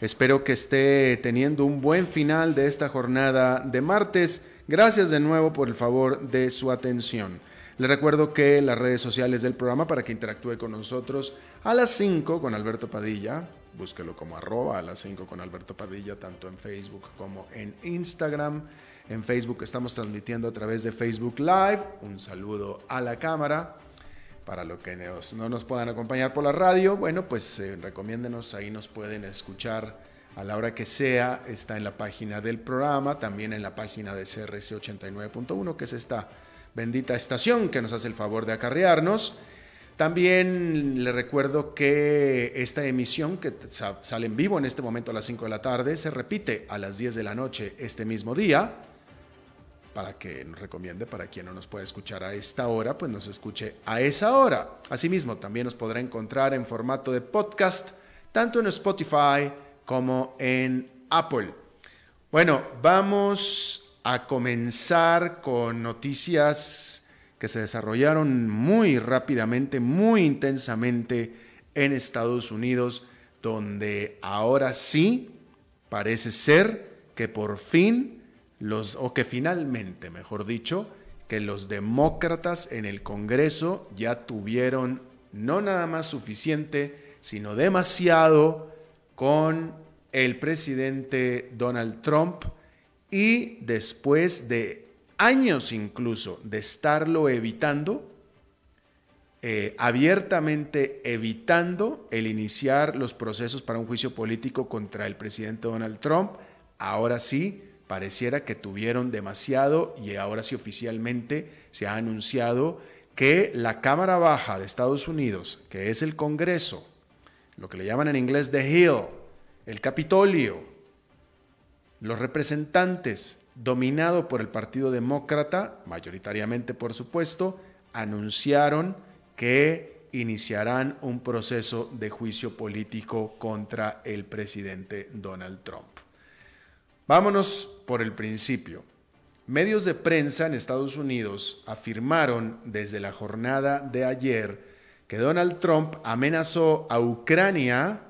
Espero que esté teniendo un buen final de esta jornada de martes. Gracias de nuevo por el favor de su atención. Le recuerdo que las redes sociales del programa para que interactúe con nosotros a las 5 con Alberto Padilla. Búsquelo como arroba a las 5 con Alberto Padilla, tanto en Facebook como en Instagram. En Facebook estamos transmitiendo a través de Facebook Live. Un saludo a la cámara. Para los que no nos puedan acompañar por la radio, bueno, pues eh, recomiéndenos, ahí nos pueden escuchar a la hora que sea. Está en la página del programa, también en la página de CRC 89.1, que es esta bendita estación que nos hace el favor de acarrearnos. También le recuerdo que esta emisión que sale en vivo en este momento a las 5 de la tarde se repite a las 10 de la noche este mismo día para que nos recomiende para quien no nos puede escuchar a esta hora, pues nos escuche a esa hora. Asimismo, también nos podrá encontrar en formato de podcast, tanto en Spotify como en Apple. Bueno, vamos a comenzar con noticias que se desarrollaron muy rápidamente, muy intensamente en Estados Unidos, donde ahora sí parece ser que por fin los, o que finalmente, mejor dicho, que los demócratas en el Congreso ya tuvieron no nada más suficiente, sino demasiado con el presidente Donald Trump y después de años incluso de estarlo evitando, eh, abiertamente evitando el iniciar los procesos para un juicio político contra el presidente Donald Trump, ahora sí pareciera que tuvieron demasiado y ahora sí oficialmente se ha anunciado que la Cámara Baja de Estados Unidos, que es el Congreso, lo que le llaman en inglés The Hill, el Capitolio, los representantes, dominado por el Partido Demócrata, mayoritariamente por supuesto, anunciaron que iniciarán un proceso de juicio político contra el presidente Donald Trump. Vámonos por el principio. Medios de prensa en Estados Unidos afirmaron desde la jornada de ayer que Donald Trump amenazó a Ucrania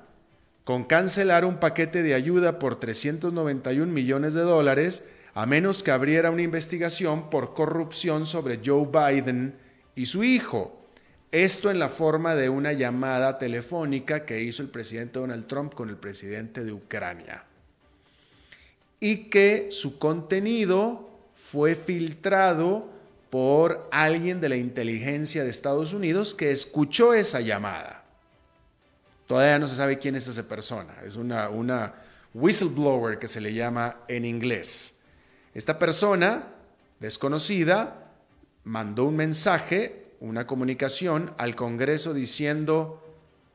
con cancelar un paquete de ayuda por 391 millones de dólares a menos que abriera una investigación por corrupción sobre Joe Biden y su hijo. Esto en la forma de una llamada telefónica que hizo el presidente Donald Trump con el presidente de Ucrania y que su contenido fue filtrado por alguien de la inteligencia de Estados Unidos que escuchó esa llamada. Todavía no se sabe quién es esa persona, es una, una whistleblower que se le llama en inglés. Esta persona desconocida mandó un mensaje, una comunicación al Congreso diciendo,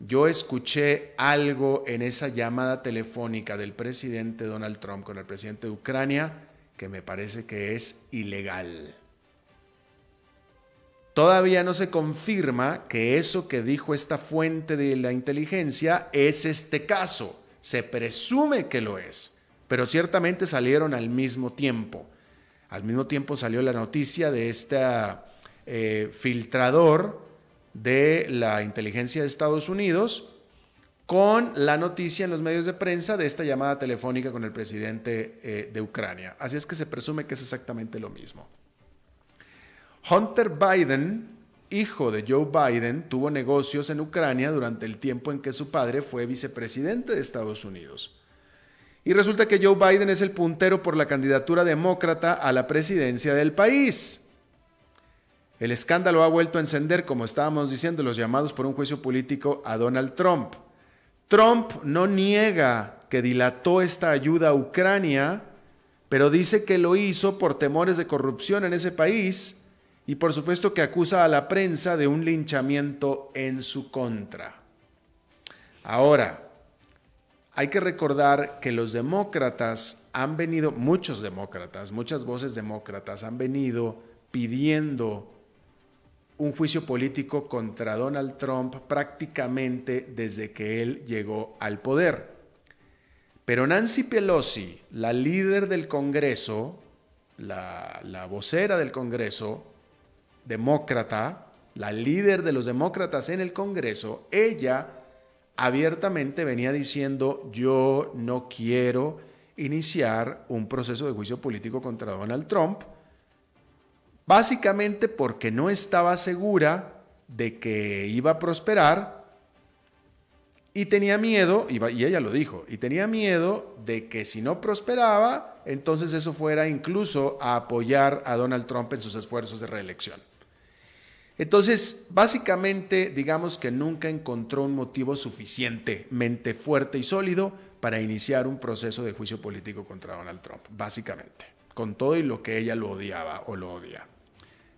yo escuché algo en esa llamada telefónica del presidente Donald Trump con el presidente de Ucrania que me parece que es ilegal. Todavía no se confirma que eso que dijo esta fuente de la inteligencia es este caso. Se presume que lo es, pero ciertamente salieron al mismo tiempo. Al mismo tiempo salió la noticia de este filtrador de la inteligencia de Estados Unidos con la noticia en los medios de prensa de esta llamada telefónica con el presidente eh, de Ucrania. Así es que se presume que es exactamente lo mismo. Hunter Biden, hijo de Joe Biden, tuvo negocios en Ucrania durante el tiempo en que su padre fue vicepresidente de Estados Unidos. Y resulta que Joe Biden es el puntero por la candidatura demócrata a la presidencia del país. El escándalo ha vuelto a encender, como estábamos diciendo, los llamados por un juicio político a Donald Trump. Trump no niega que dilató esta ayuda a Ucrania, pero dice que lo hizo por temores de corrupción en ese país y por supuesto que acusa a la prensa de un linchamiento en su contra. Ahora, hay que recordar que los demócratas han venido, muchos demócratas, muchas voces demócratas han venido pidiendo un juicio político contra Donald Trump prácticamente desde que él llegó al poder. Pero Nancy Pelosi, la líder del Congreso, la, vocera del Congreso, demócrata, la líder de los demócratas en el Congreso, ella abiertamente venía diciendo, yo no quiero iniciar un proceso de juicio político contra Donald Trump, básicamente porque no estaba segura de que iba a prosperar y tenía miedo, y ella lo dijo, y tenía miedo de que si no prosperaba, entonces eso fuera incluso a apoyar a Donald Trump en sus esfuerzos de reelección. Entonces, básicamente, digamos que nunca encontró un motivo suficientemente fuerte y sólido para iniciar un proceso de juicio político contra Donald Trump, básicamente, con todo y lo que ella lo odiaba o lo odia.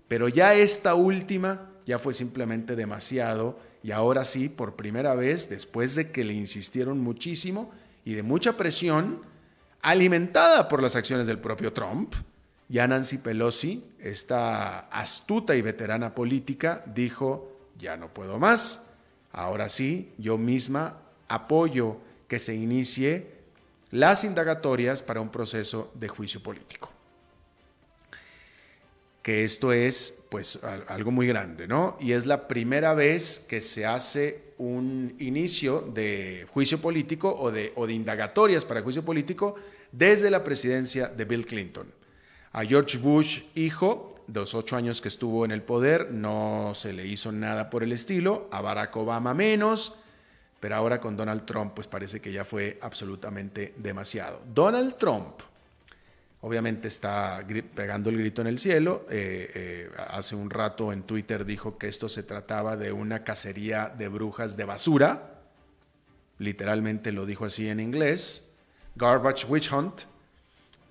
Pero ya esta última ya fue simplemente demasiado y ahora sí, por primera vez, después de que le insistieron muchísimo y de mucha presión, alimentada por las acciones del propio Trump, ya Nancy Pelosi, esta astuta y veterana política, dijo, ya no puedo más, ahora sí, yo misma apoyo que se inicie las indagatorias para un proceso de juicio político. Que esto es pues algo muy grande, ¿no? Y es la primera vez que se hace un inicio de juicio político o de, o de indagatorias para juicio político desde la presidencia de Bill Clinton. A George Bush, hijo, de los ocho años que estuvo en el poder, no se le hizo nada por el estilo. A Barack Obama menos. Pero ahora con Donald Trump, pues parece que ya fue absolutamente demasiado. Donald Trump, obviamente está pegando el grito en el cielo. Eh, eh, hace un rato en Twitter dijo que esto se trataba de una cacería de brujas de basura. Literalmente lo dijo así en inglés. Garbage Witch Hunt.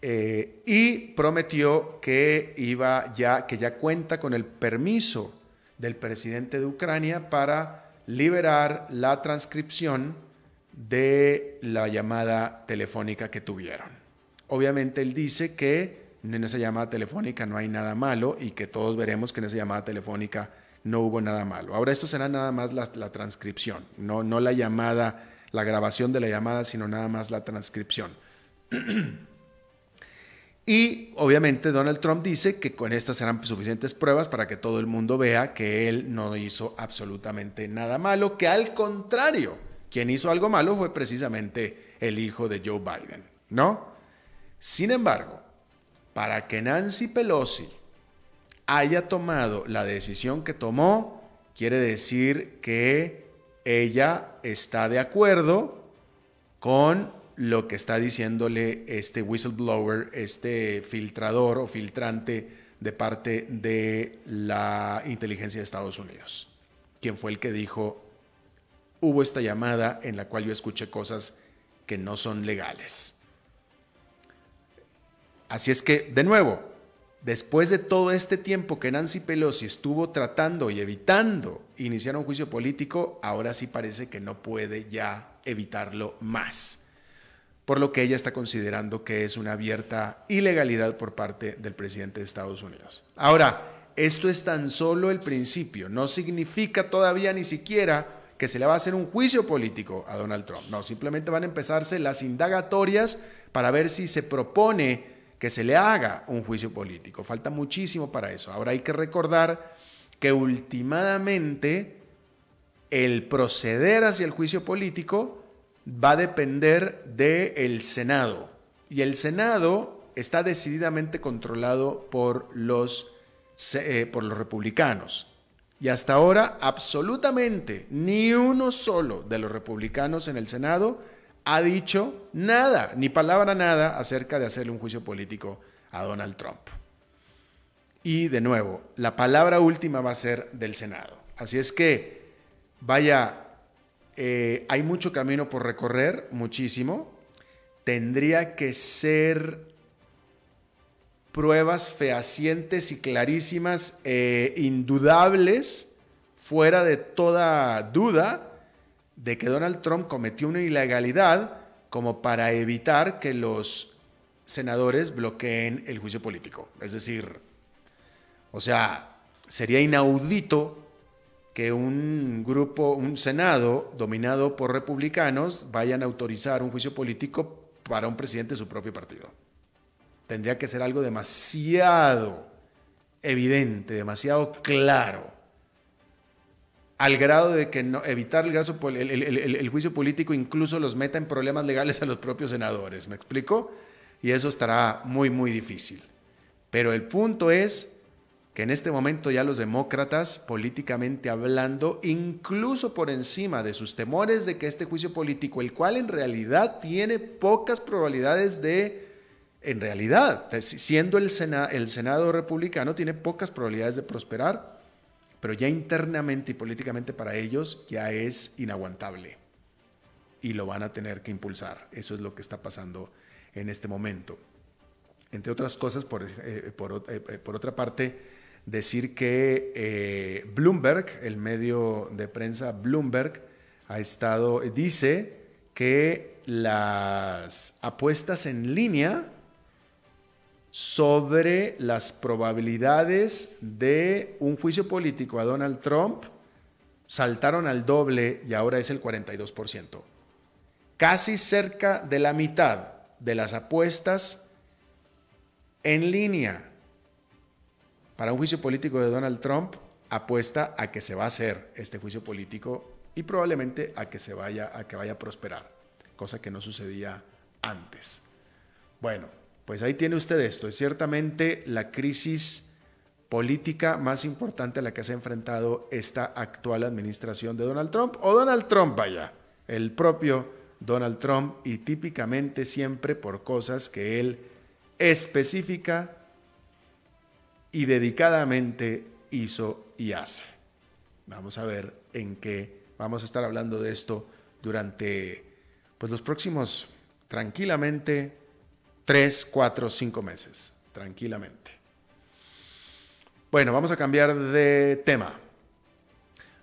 Eh, y prometió que iba ya, que ya cuenta con el permiso del presidente de Ucrania para liberar la transcripción de la llamada telefónica que tuvieron. Obviamente él dice que en esa llamada telefónica no hay nada malo y que todos veremos que en esa llamada telefónica no hubo nada malo. Ahora esto será nada más la, transcripción, no, no la llamada, la grabación de la llamada, sino nada más la transcripción. Y obviamente Donald Trump dice que con estas serán suficientes pruebas para que todo el mundo vea que él no hizo absolutamente nada malo, que al contrario, quien hizo algo malo fue precisamente el hijo de Joe Biden, ¿no? Sin embargo, para que Nancy Pelosi haya tomado la decisión que tomó, quiere decir que ella está de acuerdo con lo que está diciéndole este whistleblower, este filtrador o filtrante de parte de la inteligencia de Estados Unidos, quien fue el que dijo, hubo esta llamada en la cual yo escuché cosas que no son legales. Así es que, de nuevo, después de todo este tiempo que Nancy Pelosi estuvo tratando y evitando iniciar un juicio político, ahora sí parece que no puede ya evitarlo más. Por lo que ella está considerando que es una abierta ilegalidad por parte del presidente de Estados Unidos. Ahora, esto es tan solo el principio, no significa todavía ni siquiera que se le va a hacer un juicio político a Donald Trump, no, simplemente van a empezarse las indagatorias para ver si se propone que se le haga un juicio político. Falta muchísimo para eso. Ahora hay que recordar que últimamente el proceder hacia el juicio político va a depender del Senado. Y el Senado está decididamente controlado por los, eh, por los republicanos. Y hasta ahora, absolutamente ni uno solo de los republicanos en el Senado ha dicho nada, ni palabra nada acerca de hacerle un juicio político a Donald Trump. Y de nuevo, la palabra última va a ser del Senado. Así es que, vaya, eh, hay mucho camino por recorrer, muchísimo. Tendría que ser pruebas fehacientes y clarísimas, e indudables, fuera de toda duda, de que Donald Trump cometió una ilegalidad como para evitar que los senadores bloqueen el juicio político. Es decir, o sea, sería inaudito que un grupo, un Senado dominado por republicanos vayan a autorizar un juicio político para un presidente de su propio partido. Tendría que ser algo demasiado evidente, demasiado claro, al grado de que no, evitar el, juicio político incluso los meta en problemas legales a los propios senadores. ¿Me explico? Y eso estará muy, muy difícil. Pero el punto es que en este momento ya los demócratas, políticamente hablando, incluso por encima de sus temores de que este juicio político, el cual en realidad tiene pocas probabilidades de, en realidad, siendo el, el Senado republicano, tiene pocas probabilidades de prosperar, pero ya internamente y políticamente para ellos ya es inaguantable y lo van a tener que impulsar. Eso es lo que está pasando en este momento. Entre otras cosas, por, eh, por, eh, por otra parte, decir que eh, Bloomberg, el medio de prensa Bloomberg, ha estado, dice que las apuestas en línea sobre las probabilidades de un juicio político a Donald Trump saltaron al doble y ahora es el 42%. Casi cerca de la mitad de las apuestas en línea para un juicio político de Donald Trump apuesta a que se va a hacer este juicio político y probablemente a que se vaya a que vaya a prosperar, cosa que no sucedía antes. Bueno, pues ahí tiene usted esto, es ciertamente la crisis política más importante a la que se ha enfrentado esta actual administración de Donald Trump o Donald Trump vaya, el propio Donald Trump y típicamente siempre por cosas que él específica y dedicadamente hizo y hace. Vamos a ver en qué vamos a estar hablando de esto durante pues los próximos tranquilamente tres, cuatro, cinco meses, tranquilamente. Bueno, vamos a cambiar de tema.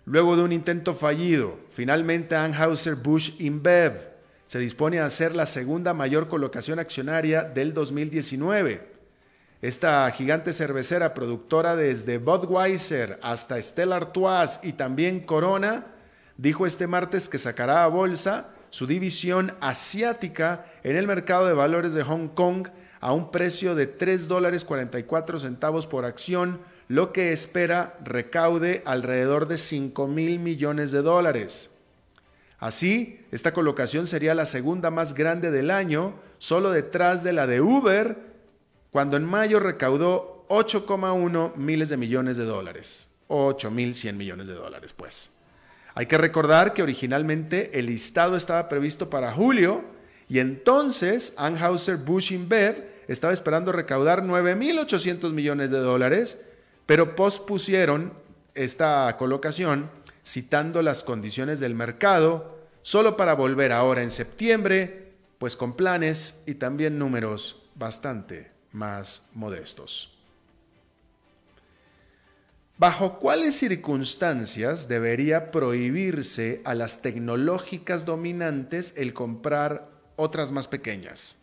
Luego de un intento fallido, finalmente Anheuser-Busch InBev se dispone a hacer la segunda mayor colocación accionaria del 2019 esta gigante cervecera productora desde Budweiser hasta Stella Artois y también Corona, dijo este martes que sacará a bolsa su división asiática en el mercado de valores de Hong Kong a un precio de 3 dólares 44 centavos por acción, lo que espera recaude alrededor de 5 mil millones de dólares. Así, esta colocación sería la segunda más grande del año, solo detrás de la de Uber, cuando en mayo recaudó 8,1 miles de millones de dólares. 8.100 millones de dólares, pues. Hay que recordar que originalmente el listado estaba previsto para julio y entonces Anheuser-Busch InBev estaba esperando recaudar 9.800 millones de dólares, pero pospusieron esta colocación citando las condiciones del mercado solo para volver ahora en septiembre, pues con planes y también números bastante más modestos. ¿Bajo cuáles circunstancias debería prohibirse a las tecnológicas dominantes el comprar otras más pequeñas?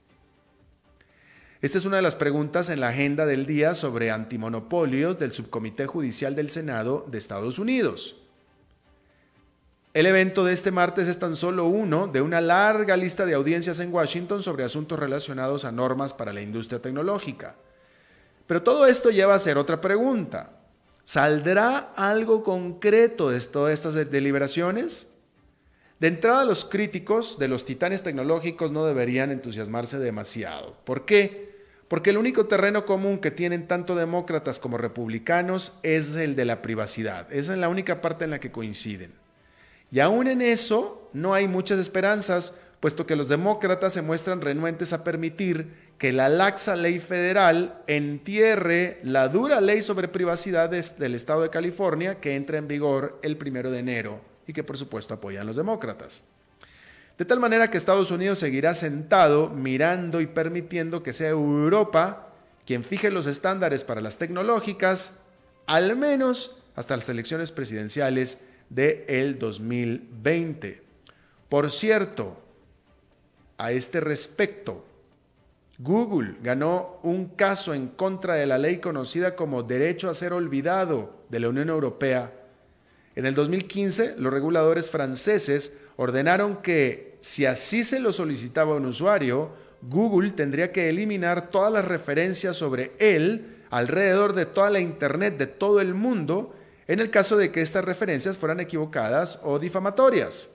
Esta es una de las preguntas en la agenda del día sobre antimonopolios del Subcomité Judicial del Senado de Estados Unidos. El evento de este martes es tan solo uno de una larga lista de audiencias en Washington sobre asuntos relacionados a normas para la industria tecnológica. Pero todo esto lleva a hacer otra pregunta. ¿Saldrá algo concreto de todas estas deliberaciones? De entrada, los críticos de los titanes tecnológicos no deberían entusiasmarse demasiado. ¿Por qué? Porque el único terreno común que tienen tanto demócratas como republicanos es el de la privacidad. Esa es la única parte en la que coinciden. Y aún en eso no hay muchas esperanzas, puesto que los demócratas se muestran renuentes a permitir que la laxa ley federal entierre la dura ley sobre privacidad del estado de California que entra en vigor el primero de enero y que por supuesto apoyan los demócratas. De tal manera que Estados Unidos seguirá sentado mirando y permitiendo que sea Europa quien fije los estándares para las tecnológicas, al menos hasta las elecciones presidenciales de el 2020. Por cierto, a este respecto, Google ganó un caso en contra de la ley conocida como derecho a ser olvidado de la Unión Europea. En el 2015, los reguladores franceses ordenaron que, si así se lo solicitaba un usuario, Google tendría que eliminar todas las referencias sobre él alrededor de toda la Internet de todo el mundo en el caso de que estas referencias fueran equivocadas o difamatorias.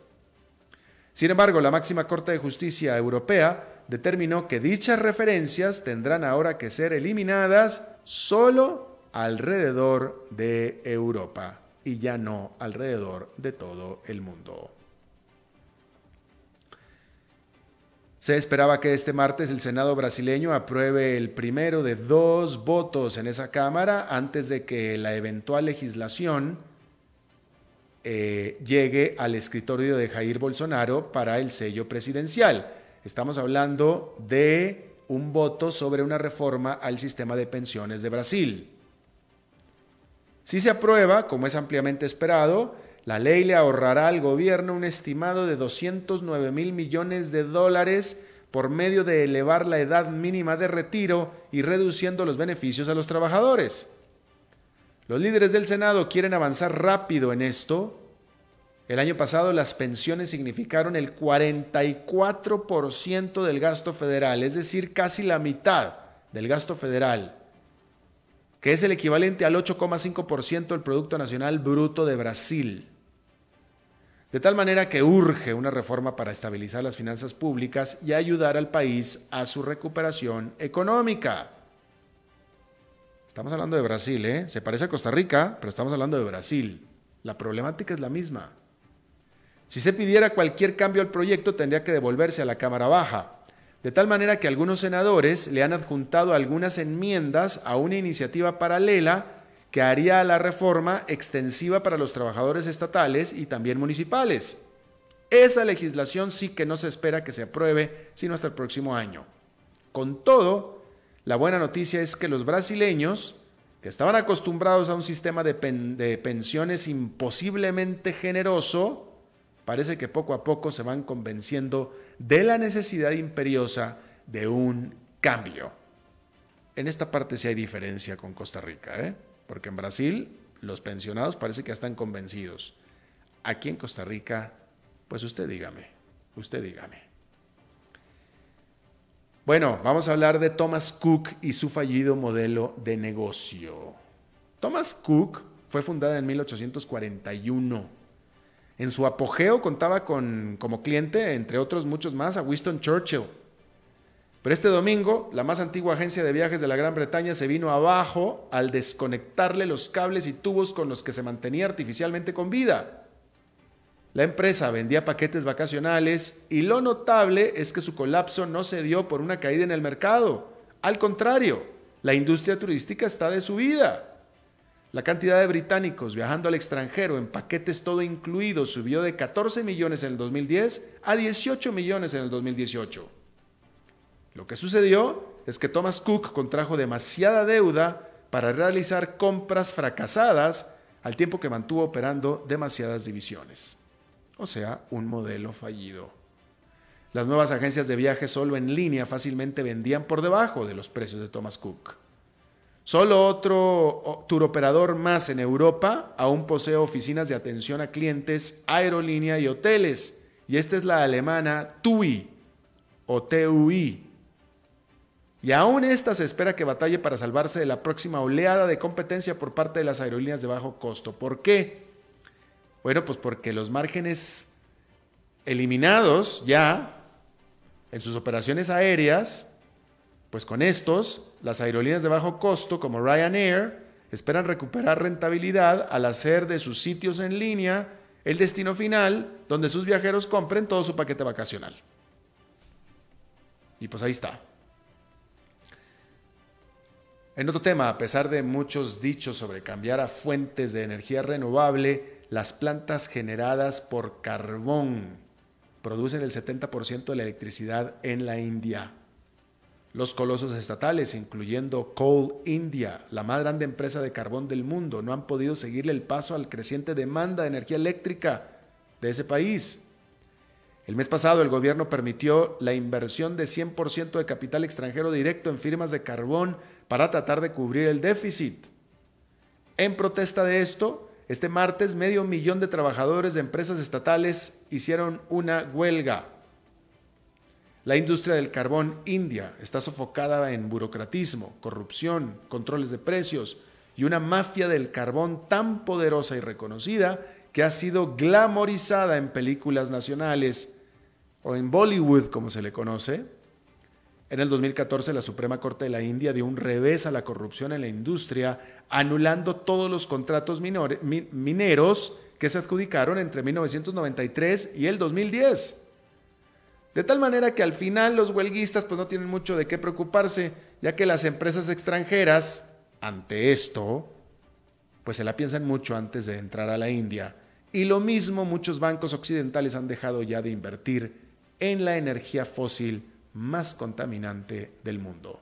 Sin embargo, la máxima Corte de Justicia Europea determinó que dichas referencias tendrán ahora que ser eliminadas solo alrededor de Europa y ya no alrededor de todo el mundo. Se esperaba que este martes el Senado brasileño apruebe el primero de dos votos en esa Cámara antes de que la eventual legislación eh, llegue al escritorio de Jair Bolsonaro para el sello presidencial. Estamos hablando de un voto sobre una reforma al sistema de pensiones de Brasil. Si se aprueba, como es ampliamente esperado, la ley le ahorrará al gobierno un estimado de 209 mil millones de dólares por medio de elevar la edad mínima de retiro y reduciendo los beneficios a los trabajadores. Los líderes del Senado quieren avanzar rápido en esto. El año pasado las pensiones significaron el 44% del gasto federal, es decir, casi la mitad del gasto federal, que es el equivalente al 8,5% del Producto Nacional Bruto de Brasil. De tal manera que urge una reforma para estabilizar las finanzas públicas y ayudar al país a su recuperación económica. Estamos hablando de Brasil, ¿eh? Se parece a Costa Rica, pero estamos hablando de Brasil. La problemática es la misma. Si se pidiera cualquier cambio al proyecto, tendría que devolverse a la Cámara Baja. De tal manera que algunos senadores le han adjuntado algunas enmiendas a una iniciativa paralela que haría la reforma extensiva para los trabajadores estatales y también municipales. Esa legislación sí que no se espera que se apruebe sino hasta el próximo año. Con todo, la buena noticia es que los brasileños, que estaban acostumbrados a un sistema de, de pensiones imposiblemente generoso, parece que poco a poco se van convenciendo de la necesidad imperiosa de un cambio. En esta parte sí hay diferencia con Costa Rica, ¿eh? Porque en Brasil los pensionados parece que están convencidos. Aquí en Costa Rica, pues usted dígame, usted dígame. Bueno, vamos a hablar de Thomas Cook y su fallido modelo de negocio. Thomas Cook fue fundada en 1841. En su apogeo contaba con como cliente, entre otros muchos más, a Winston Churchill pero este domingo, la más antigua agencia de viajes de la Gran Bretaña se vino abajo al desconectarle los cables y tubos con los que se mantenía artificialmente con vida. La empresa vendía paquetes vacacionales y lo notable es que su colapso no se dio por una caída en el mercado. Al contrario, la industria turística está de subida. La cantidad de británicos viajando al extranjero en paquetes todo incluido subió de 14 millones en el 2010 a 18 millones en el 2018. Lo que sucedió es que Thomas Cook contrajo demasiada deuda para realizar compras fracasadas al tiempo que mantuvo operando demasiadas divisiones. O sea, un modelo fallido. Las nuevas agencias de viaje solo en línea fácilmente vendían por debajo de los precios de Thomas Cook. Solo otro turoperador más en Europa aún posee oficinas de atención a clientes, aerolínea y hoteles. Y esta es la alemana TUI o TUI, y aún esta se espera que batalle para salvarse de la próxima oleada de competencia por parte de las aerolíneas de bajo costo. ¿Por qué? Bueno, pues porque los márgenes eliminados ya en sus operaciones aéreas, pues con estos, las aerolíneas de bajo costo como Ryanair esperan recuperar rentabilidad al hacer de sus sitios en línea el destino final donde sus viajeros compren todo su paquete vacacional. Y pues ahí está. En otro tema, a pesar de muchos dichos sobre cambiar a fuentes de energía renovable, las plantas generadas por carbón producen el 70% de la electricidad en la India. Los colosos estatales, incluyendo Coal India, la más grande empresa de carbón del mundo, no han podido seguirle el paso al creciente demanda de energía eléctrica de ese país. El mes pasado el gobierno permitió la inversión de 100% de capital extranjero directo en firmas de carbón para tratar de cubrir el déficit. En protesta de esto, este martes medio millón de trabajadores de empresas estatales hicieron una huelga. La industria del carbón india está sofocada en burocratismo, corrupción, controles de precios y una mafia del carbón tan poderosa y reconocida que ha sido glamorizada en películas nacionales o en Bollywood, como se le conoce. En el 2014, la Suprema Corte de la India dio un revés a la corrupción en la industria, anulando todos los contratos mineros que se adjudicaron entre 1993 y el 2010. De tal manera que al final los huelguistas pues no tienen mucho de qué preocuparse, ya que las empresas extranjeras, ante esto, pues se la piensan mucho antes de entrar a la India. Y lo mismo muchos bancos occidentales han dejado ya de invertir en la energía fósil más contaminante del mundo.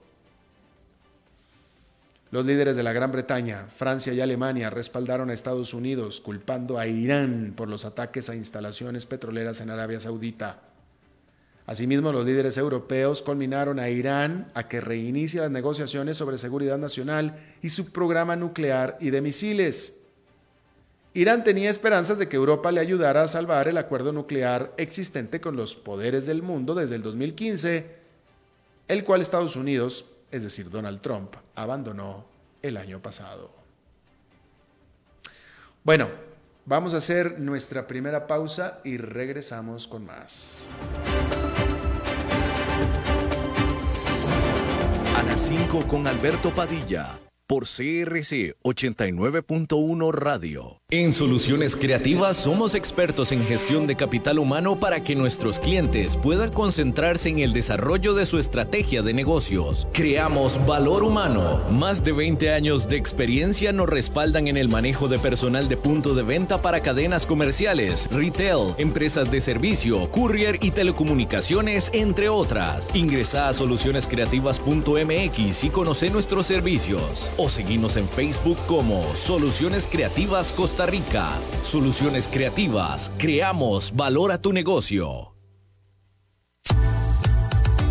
Los líderes de la Gran Bretaña, Francia y Alemania respaldaron a Estados Unidos culpando a Irán por los ataques a instalaciones petroleras en Arabia Saudita. Asimismo, los líderes europeos culminaron a Irán a que reinicie las negociaciones sobre seguridad nacional y su programa nuclear y de misiles. Irán tenía esperanzas de que Europa le ayudara a salvar el acuerdo nuclear existente con los poderes del mundo desde el 2015, el cual Estados Unidos, es decir, Donald Trump, abandonó el año pasado. Bueno, vamos a hacer nuestra primera pausa y regresamos con más. 5 con Alberto Padilla por CRC 89.1 Radio. En Soluciones Creativas somos expertos en gestión de capital humano para que nuestros clientes puedan concentrarse en el desarrollo de su estrategia de negocios. Creamos valor humano. Más de 20 años de experiencia nos respaldan en el manejo de personal de punto de venta para cadenas comerciales, retail, empresas de servicio, courier y telecomunicaciones, entre otras. Ingresa a solucionescreativas.mx y conoce nuestros servicios o seguimos en Facebook como Soluciones Creativas Costa Rica. Soluciones Creativas, creamos valor a tu negocio.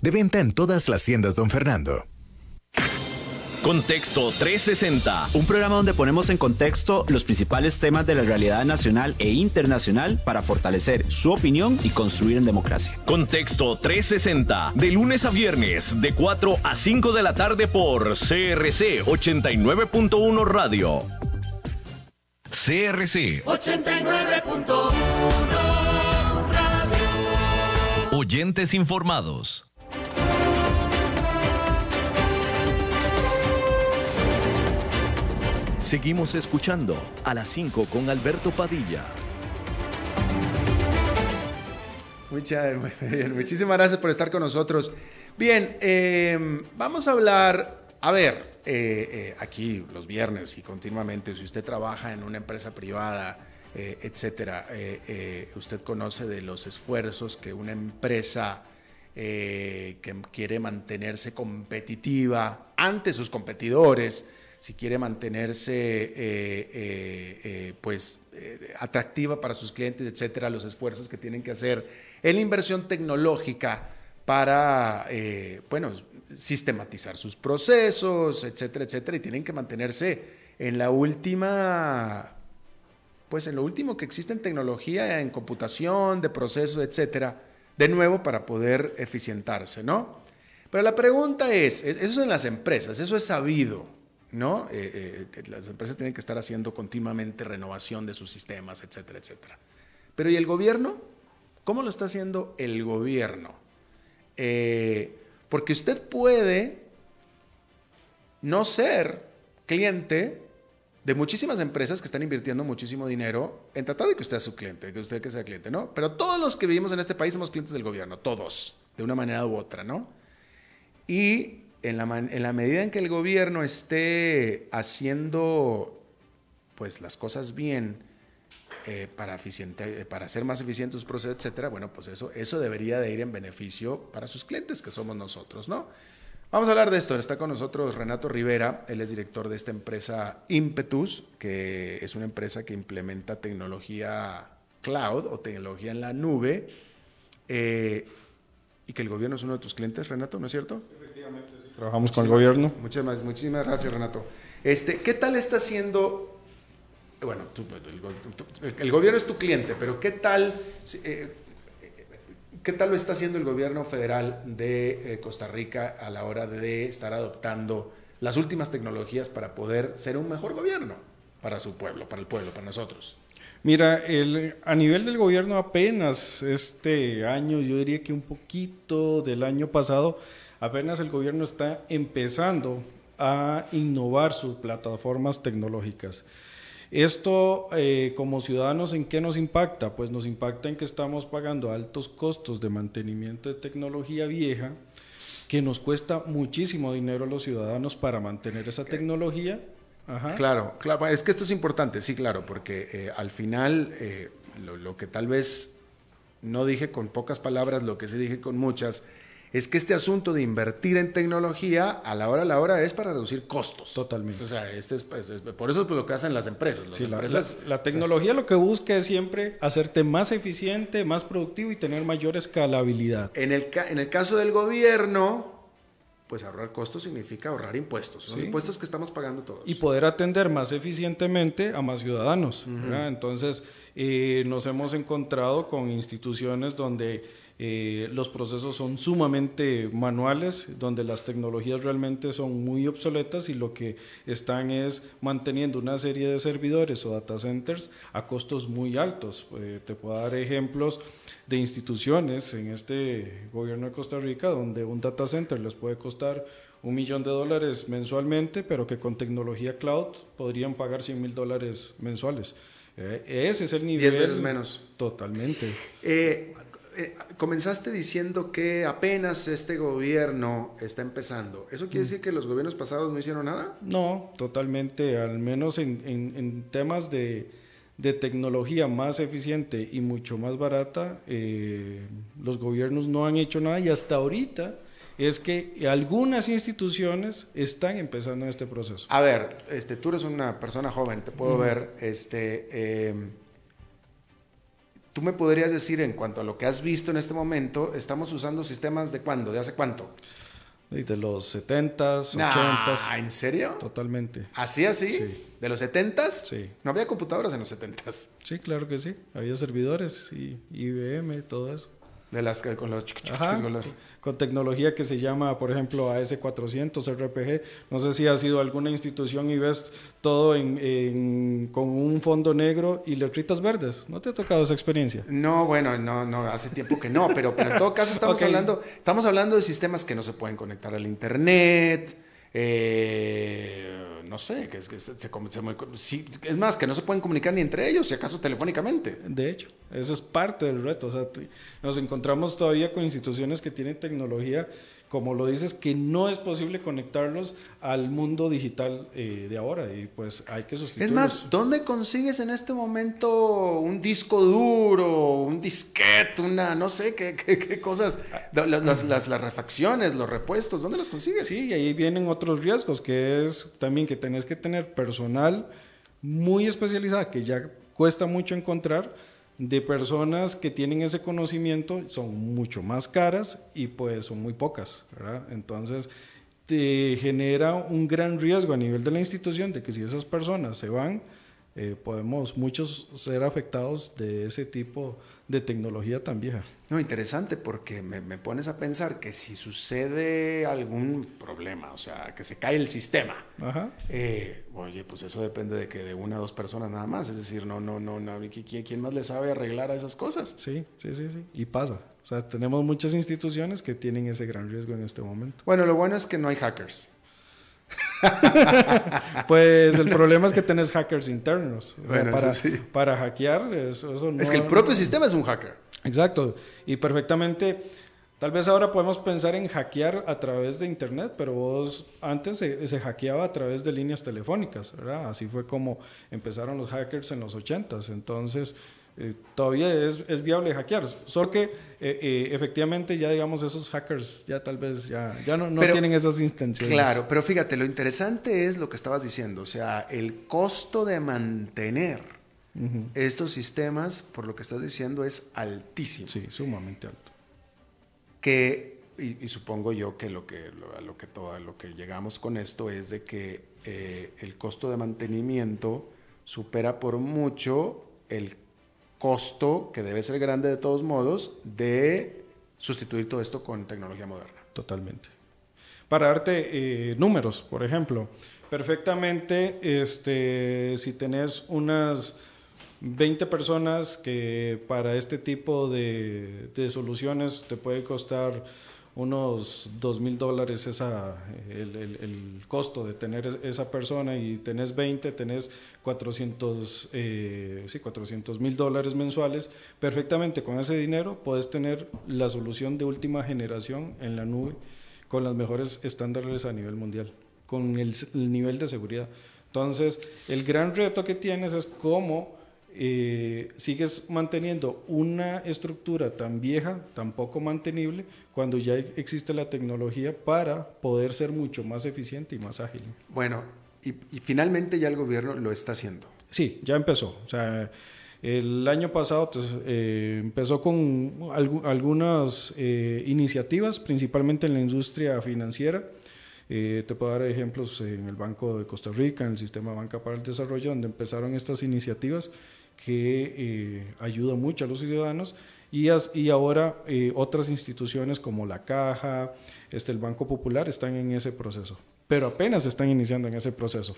De venta en todas las tiendas, don Fernando. Contexto 360. Un programa donde ponemos en contexto los principales temas de la realidad nacional e internacional para fortalecer su opinión y construir en democracia. Contexto 360. De lunes a viernes, de 4 a 5 de la tarde por CRC 89.1 Radio. CRC 89.1 Radio. Oyentes informados. Seguimos escuchando a las 5 con Alberto Padilla. muchísimas gracias por estar con nosotros. Bien, em, vamos a hablar, a ver, eh, eh, aquí los viernes y continuamente, si usted trabaja en una empresa privada, eh, etcétera, usted conoce de los esfuerzos que una empresa que quiere mantenerse competitiva ante sus competidores, si quiere mantenerse pues atractiva para sus clientes, etcétera, los esfuerzos que tienen que hacer en la inversión tecnológica para, bueno, sistematizar sus procesos, etcétera, etcétera, y tienen que mantenerse en la última, pues en lo último que existe en tecnología, en computación, de procesos, etcétera, de nuevo para poder eficientarse, ¿no? Pero la pregunta es, eso es en las empresas, eso es sabido, ¿no? Eh, eh, las empresas tienen que estar haciendo continuamente renovación de sus sistemas, etcétera, etcétera. Pero ¿y el gobierno? ¿Cómo lo está haciendo el gobierno? Eh, porque usted puede no ser cliente de muchísimas empresas que están invirtiendo muchísimo dinero en tratar de que usted sea su cliente, que usted que sea cliente, ¿no? Pero todos los que vivimos en este país somos clientes del gobierno, todos, de una manera u otra, ¿no? Y en la, en la medida en que el gobierno esté haciendo pues las cosas bien, eh, para, eficiente, eh, para hacer más eficientes sus procesos, etcétera, bueno, pues eso, eso debería de ir en beneficio para sus clientes, que somos nosotros, ¿no? Vamos a hablar de esto. Está con nosotros Renato Rivera, él es director de esta empresa Impetus, que es una empresa que implementa tecnología cloud o tecnología en la nube, eh, y que el gobierno es uno de tus clientes, Renato, ¿no es cierto? Efectivamente, sí. Trabajamos con el gobierno. Muchísimas, muchísimas gracias, Renato. Este, ¿Qué tal está haciendo bueno, el, gobierno es tu cliente, pero ¿qué tal, eh, ¿qué tal lo está haciendo el gobierno federal de eh, Costa Rica a la hora de estar adoptando las últimas tecnologías para poder ser un mejor gobierno para su pueblo, para el pueblo, para nosotros? Mira, a nivel del gobierno apenas este año, yo diría que un poquito del año pasado, apenas el gobierno está empezando a innovar sus plataformas tecnológicas. Esto eh, como ciudadanos, ¿en qué nos impacta? Pues nos impacta en que estamos pagando altos costos de mantenimiento de tecnología vieja, que nos cuesta muchísimo dinero a los ciudadanos para mantener esa tecnología. Claro, claro, es que esto es importante, sí, claro, porque eh, al final eh, lo que tal vez no dije con pocas palabras, lo que sí dije con muchas, es que este asunto de invertir en tecnología a la hora a la hora es para reducir costos. Totalmente. O sea, este es, pues, por eso es lo que hacen las empresas. la, tecnología lo que busca es siempre hacerte más eficiente, más productivo y tener mayor escalabilidad. En el, en el caso del gobierno, pues ahorrar costos significa ahorrar impuestos. Son impuestos que estamos pagando todos. Y poder atender más eficientemente a más ciudadanos. Entonces, eh, nos hemos encontrado con instituciones donde eh, los procesos son sumamente manuales, donde las tecnologías realmente son muy obsoletas y lo que están es manteniendo una serie de servidores o data centers a costos muy altos. Eh, te puedo dar ejemplos de instituciones en este gobierno de Costa Rica donde un data center les puede costar un millón de dólares mensualmente, pero que con tecnología cloud podrían pagar 100 mil dólares mensuales. Eh, ese es el nivel. Diez veces menos. Totalmente. Eh, comenzaste diciendo que apenas este gobierno está empezando. ¿Eso quiere mm. decir que los gobiernos pasados no hicieron nada? No, totalmente. Al menos en, temas de, tecnología más eficiente y mucho más barata, eh, los gobiernos no han hecho nada y hasta ahorita es que algunas instituciones están empezando este proceso. A ver, este, tú eres una persona joven, te puedo ver, este, em, ¿Tú me podrías decir en cuanto a lo que has visto en este momento, estamos usando sistemas de cuándo, de hace cuánto? De los 70s, 80s. ¿En serio? Totalmente. ¿Así, así? Sí. ¿De los 70s? Sí. ¿No había computadoras en los 70s? Sí, claro que sí. Había servidores y IBM, todo eso. De las que con los, con tecnología que se llama, por ejemplo, AS400, RPG. No sé si ha sido alguna institución y ves todo en, con un fondo negro y letritas verdes. ¿No te ha tocado esa experiencia? No, bueno, no, no, hace tiempo que no, pero, pero en todo caso estamos, hablando, estamos hablando de sistemas que no se pueden conectar al Internet. Eh, no sé, que, que se, es más, que no se pueden comunicar ni entre ellos, si acaso telefónicamente. De hecho, eso es parte del reto. O sea, nos encontramos todavía con instituciones que tienen tecnología como lo dices, que no es posible conectarlos al mundo digital eh, de ahora y pues hay que sustituirlos. Es más, ¿dónde consigues en este momento un disco duro, un disquete, una, no sé, qué, qué, cosas, las, las, las, refacciones, los repuestos, ¿dónde las consigues? Sí, y ahí vienen otros riesgos, que es también que tenés que tener personal muy especializado, que ya cuesta mucho encontrar, de personas que tienen ese conocimiento son mucho más caras y pues son muy pocas. Entonces te genera un gran riesgo a nivel de la institución de que si esas personas se van, eh, podemos muchos ser afectados de ese tipo de tecnología tan vieja. No, interesante porque me, pones a pensar que si sucede algún problema, o sea, que se cae el sistema, eh, oye, pues eso depende de que de una o dos personas nada más, es decir, no, no, no, no ¿quién, ¿quién más le sabe arreglar a esas cosas? Sí, sí, sí, sí, y pasa. O sea, tenemos muchas instituciones que tienen ese gran riesgo en este momento. Bueno, lo bueno es que no hay hackers. pues el problema es que tenés hackers internos. para, para hackear, eso, Es que el propio sistema es un hacker. Exacto. Y perfectamente, tal vez ahora podemos pensar en hackear a través de Internet, pero vos antes se, se hackeaba a través de líneas telefónicas, ¿verdad? Así fue como empezaron los hackers en los 80s. Entonces, eh, todavía es, es, viable hackear. Solo que eh, eh, efectivamente ya digamos esos hackers ya tal vez ya, ya no, no tienen esas intenciones. Claro, pero fíjate, lo interesante es lo que estabas diciendo, o sea, el costo de mantener estos sistemas, por lo que estás diciendo, es altísimo. Sí, sumamente alto. Que, y, supongo yo que lo que, lo, lo que, todo, lo que llegamos con esto es de que el costo de mantenimiento supera por mucho el costo, que debe ser grande de todos modos, de sustituir todo esto con tecnología moderna. Totalmente. Para darte eh, números, por ejemplo, perfectamente, este, si tenés unas 20 personas que para este tipo de, de soluciones te puede costar unos dos mil dólares esa, el, costo de tener esa persona y tenés 20, tenés 400 eh, mil dólares mensuales, perfectamente con ese dinero puedes tener la solución de última generación en la nube con los mejores estándares a nivel mundial, con el nivel de seguridad. Entonces, el gran reto que tienes es cómo eh, sigues manteniendo una estructura tan vieja, tan poco mantenible, cuando ya existe la tecnología para poder ser mucho más eficiente y más ágil. Bueno, y, finalmente ya el gobierno lo está haciendo. Sí, ya empezó. O sea, el año pasado pues, eh, empezó con algunas eh, iniciativas, principalmente en la industria financiera. te puedo dar ejemplos en el Banco de Costa Rica, en el Sistema Banca para el Desarrollo, donde empezaron estas iniciativas que eh, ayuda mucho a los ciudadanos y, y ahora eh, otras instituciones como la Caja, este, el Banco Popular están en ese proceso, pero apenas están iniciando en ese proceso.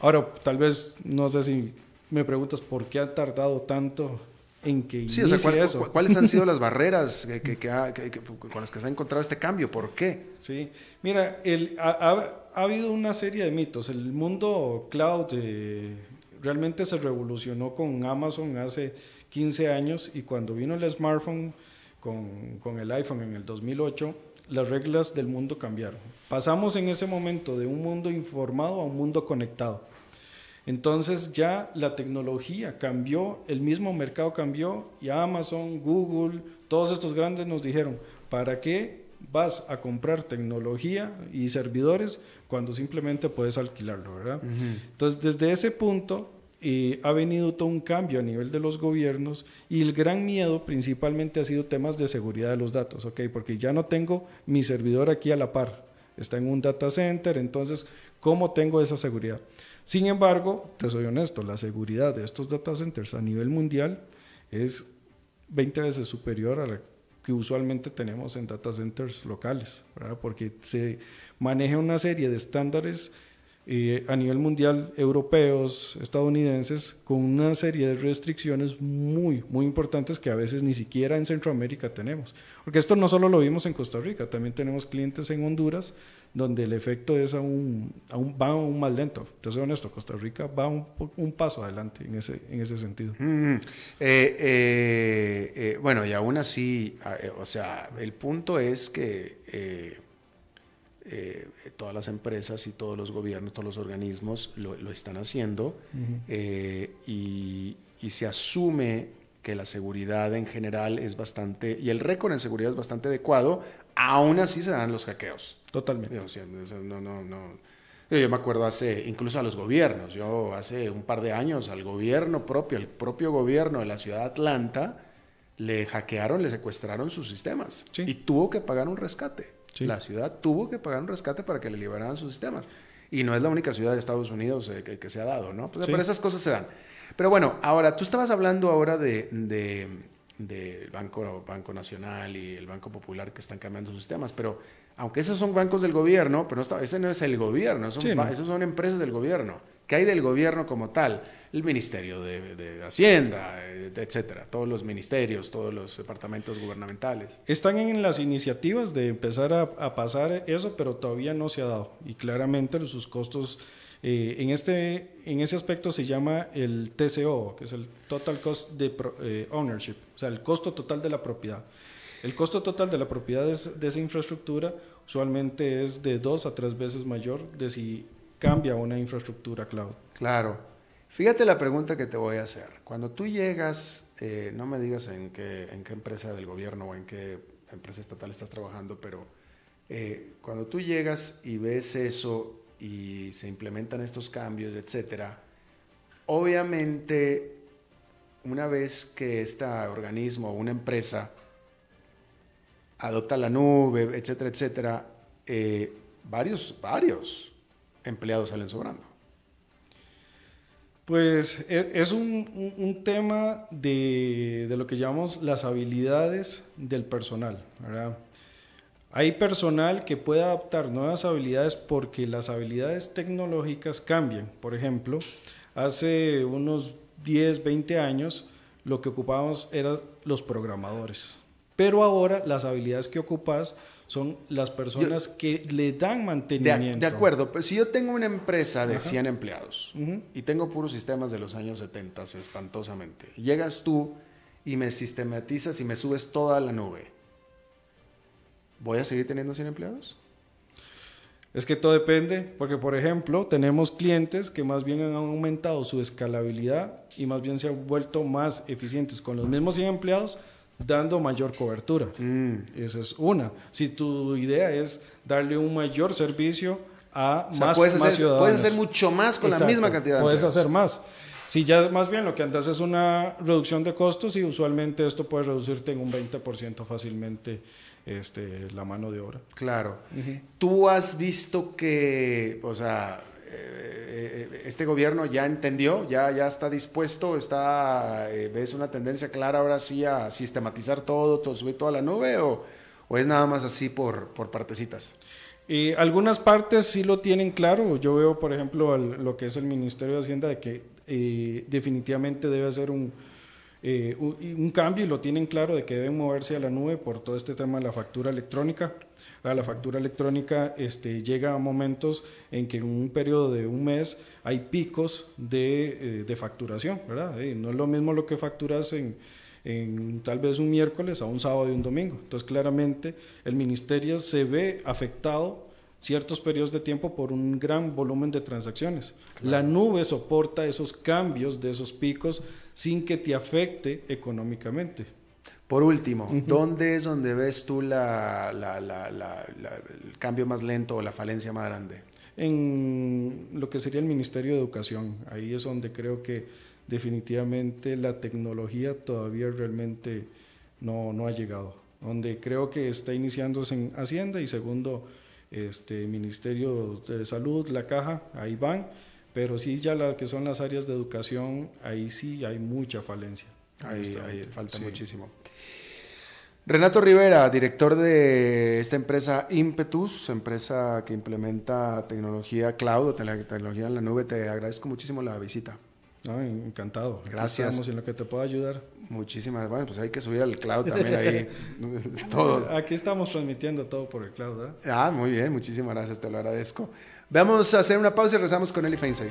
Ahora, tal vez, no sé si me preguntas por qué ha tardado tanto en que inicie eso. ¿Cuáles han sido las barreras que, con las que se ha encontrado este cambio? ¿Por qué? Sí, mira, el, ha, ha, habido una serie de mitos. El mundo cloud... Eh, realmente se revolucionó con Amazon hace 15 años y cuando vino el smartphone con, con, el iPhone en el 2008, las reglas del mundo cambiaron. Pasamos en ese momento de un mundo informado a un mundo conectado. Entonces ya la tecnología cambió, el mismo mercado cambió y Amazon, Google, todos estos grandes nos dijeron, ¿para qué vas a comprar tecnología y servidores cuando simplemente puedes alquilarlo, ¿verdad? Entonces, desde ese punto eh, ha venido todo un cambio a nivel de los gobiernos y el gran miedo principalmente ha sido temas de seguridad de los datos, ¿ok? Porque ya no tengo mi servidor aquí a la par, está en un data center, entonces, ¿cómo tengo esa seguridad? Sin embargo, te soy honesto, la seguridad de estos data centers a nivel mundial es 20 veces superior a la que usualmente tenemos en data centers locales, porque se maneja una serie de estándares eh, a nivel mundial, europeos, estadounidenses, con una serie de restricciones muy, muy importantes que a veces ni siquiera en Centroamérica tenemos. Porque esto no solo lo vimos en Costa Rica, también tenemos clientes en Honduras donde el efecto es aún, aún va aún más lento. Te soy honesto, Costa Rica va un, paso adelante en ese, en ese sentido. Mm, eh, eh, bueno, y aún así, o sea, el punto es que eh, todas las empresas y todos los gobiernos, todos los organismos lo, están haciendo eh, y, se asume que la seguridad en general es bastante, y el récord en seguridad es bastante adecuado, aún así se dan los hackeos. Totalmente. no, no, no. Yo me acuerdo hace, incluso a los gobiernos, yo hace un par de años al gobierno propio, el propio gobierno de la ciudad de Atlanta, le hackearon, le secuestraron sus sistemas y tuvo que pagar un rescate. La ciudad tuvo que pagar un rescate para que le liberaran sus sistemas. Y no es la única ciudad de Estados Unidos eh, que, se ha dado, ¿no? Pues, Pero esas cosas se dan. Pero bueno, ahora, tú estabas hablando ahora de, del Banco, Banco Nacional y el Banco Popular que están cambiando sus sistemas, pero aunque esos son bancos del gobierno, pero ese no es el gobierno, esos son empresas del gobierno. ¿Qué hay del gobierno como tal? El Ministerio de, Hacienda, eh, etcétera, todos los ministerios, todos los departamentos gubernamentales. Están en las iniciativas de empezar a, pasar eso, pero todavía no se ha dado. Y claramente sus costos, eh, en, este, en ese aspecto se llama el TCO, que es el Total Cost de eh, Ownership, o sea, el costo total de la propiedad. El costo total de la propiedad de, de esa infraestructura usualmente es de dos a tres veces mayor de si cambia una infraestructura cloud. Claro. Fíjate la pregunta que te voy a hacer. Cuando tú llegas, eh, no me digas en qué, en qué empresa del gobierno o en qué empresa estatal estás trabajando, pero eh, cuando tú llegas y ves eso y se implementan estos cambios, etcétera, obviamente una vez que este organismo o una empresa adopta la nube, etcétera, etcétera, eh, varios, varios empleados salen sobrando. Pues e, es un, tema de, lo que llamamos las habilidades del personal. Hay personal que puede adaptar nuevas habilidades porque las habilidades tecnológicas cambian. Por ejemplo, hace unos 10, 20 años lo que ocupábamos eran los programadores. Pero ahora las habilidades que ocupas son las personas que le dan mantenimiento. De, acuerdo, pues si yo tengo una empresa de 100 empleados y tengo puros sistemas de los años 70, espantosamente, llegas tú y me sistematizas y me subes toda la nube, ¿voy a seguir teniendo 100 empleados? Es que todo depende, porque por ejemplo, tenemos clientes que más bien han aumentado su escalabilidad y más bien se han vuelto más eficientes con los mismos 100 empleados dando mayor cobertura. Mm. Esa es una. Si tu idea es darle un mayor servicio a más, puedes hacer, Puedes hacer mucho más con la misma cantidad de Puedes hacer más. Si ya más bien lo que andas es una reducción de costos y usualmente esto puede reducirte en un 20% fácilmente este, la mano de obra. Claro. Tú has visto que, o sea, este gobierno ya entendió, ya, ya está dispuesto, está, eh, ves una tendencia clara ahora sí a sistematizar todo, todo subir toda la nube o, es nada más así por, por partecitas? Algunas partes sí lo tienen claro. Yo veo, por ejemplo, lo que es el Ministerio de Hacienda de que eh, definitivamente debe hacer un, un, cambio y lo tienen claro de que deben moverse a la nube por todo este tema de la factura electrónica la factura electrónica este, llega a momentos en que en un periodo de un mes hay picos de, eh, facturación, ¿verdad? Eh, no es lo mismo lo que facturas en, tal vez un miércoles a un sábado y un domingo. Entonces, claramente el ministerio se ve afectado ciertos periodos de tiempo por un gran volumen de transacciones. La nube soporta esos cambios de esos picos sin que te afecte económicamente. Por último, ¿dónde es donde ves tú la, el cambio más lento o la falencia más grande? En lo que sería el Ministerio de Educación. Ahí es donde creo que definitivamente la tecnología todavía realmente no, no ha llegado. Donde creo que está iniciándose en Hacienda y segundo, este Ministerio de Salud, la caja, ahí van. Pero sí, ya la que son las áreas de educación, ahí sí hay mucha falencia. Ahí, falta muchísimo. Renato Rivera, director de esta empresa Impetus, empresa que implementa tecnología cloud, tecnología en la nube, te agradezco muchísimo la visita. encantado. Gracias. estamos en lo que te pueda ayudar. Muchísimas, bueno, pues hay que subir al cloud también ahí. todo. Aquí estamos transmitiendo todo por el cloud. ¿eh? Ah, muy bien, muchísimas gracias, te lo agradezco. Vamos a hacer una pausa y regresamos con Eli Feinsey.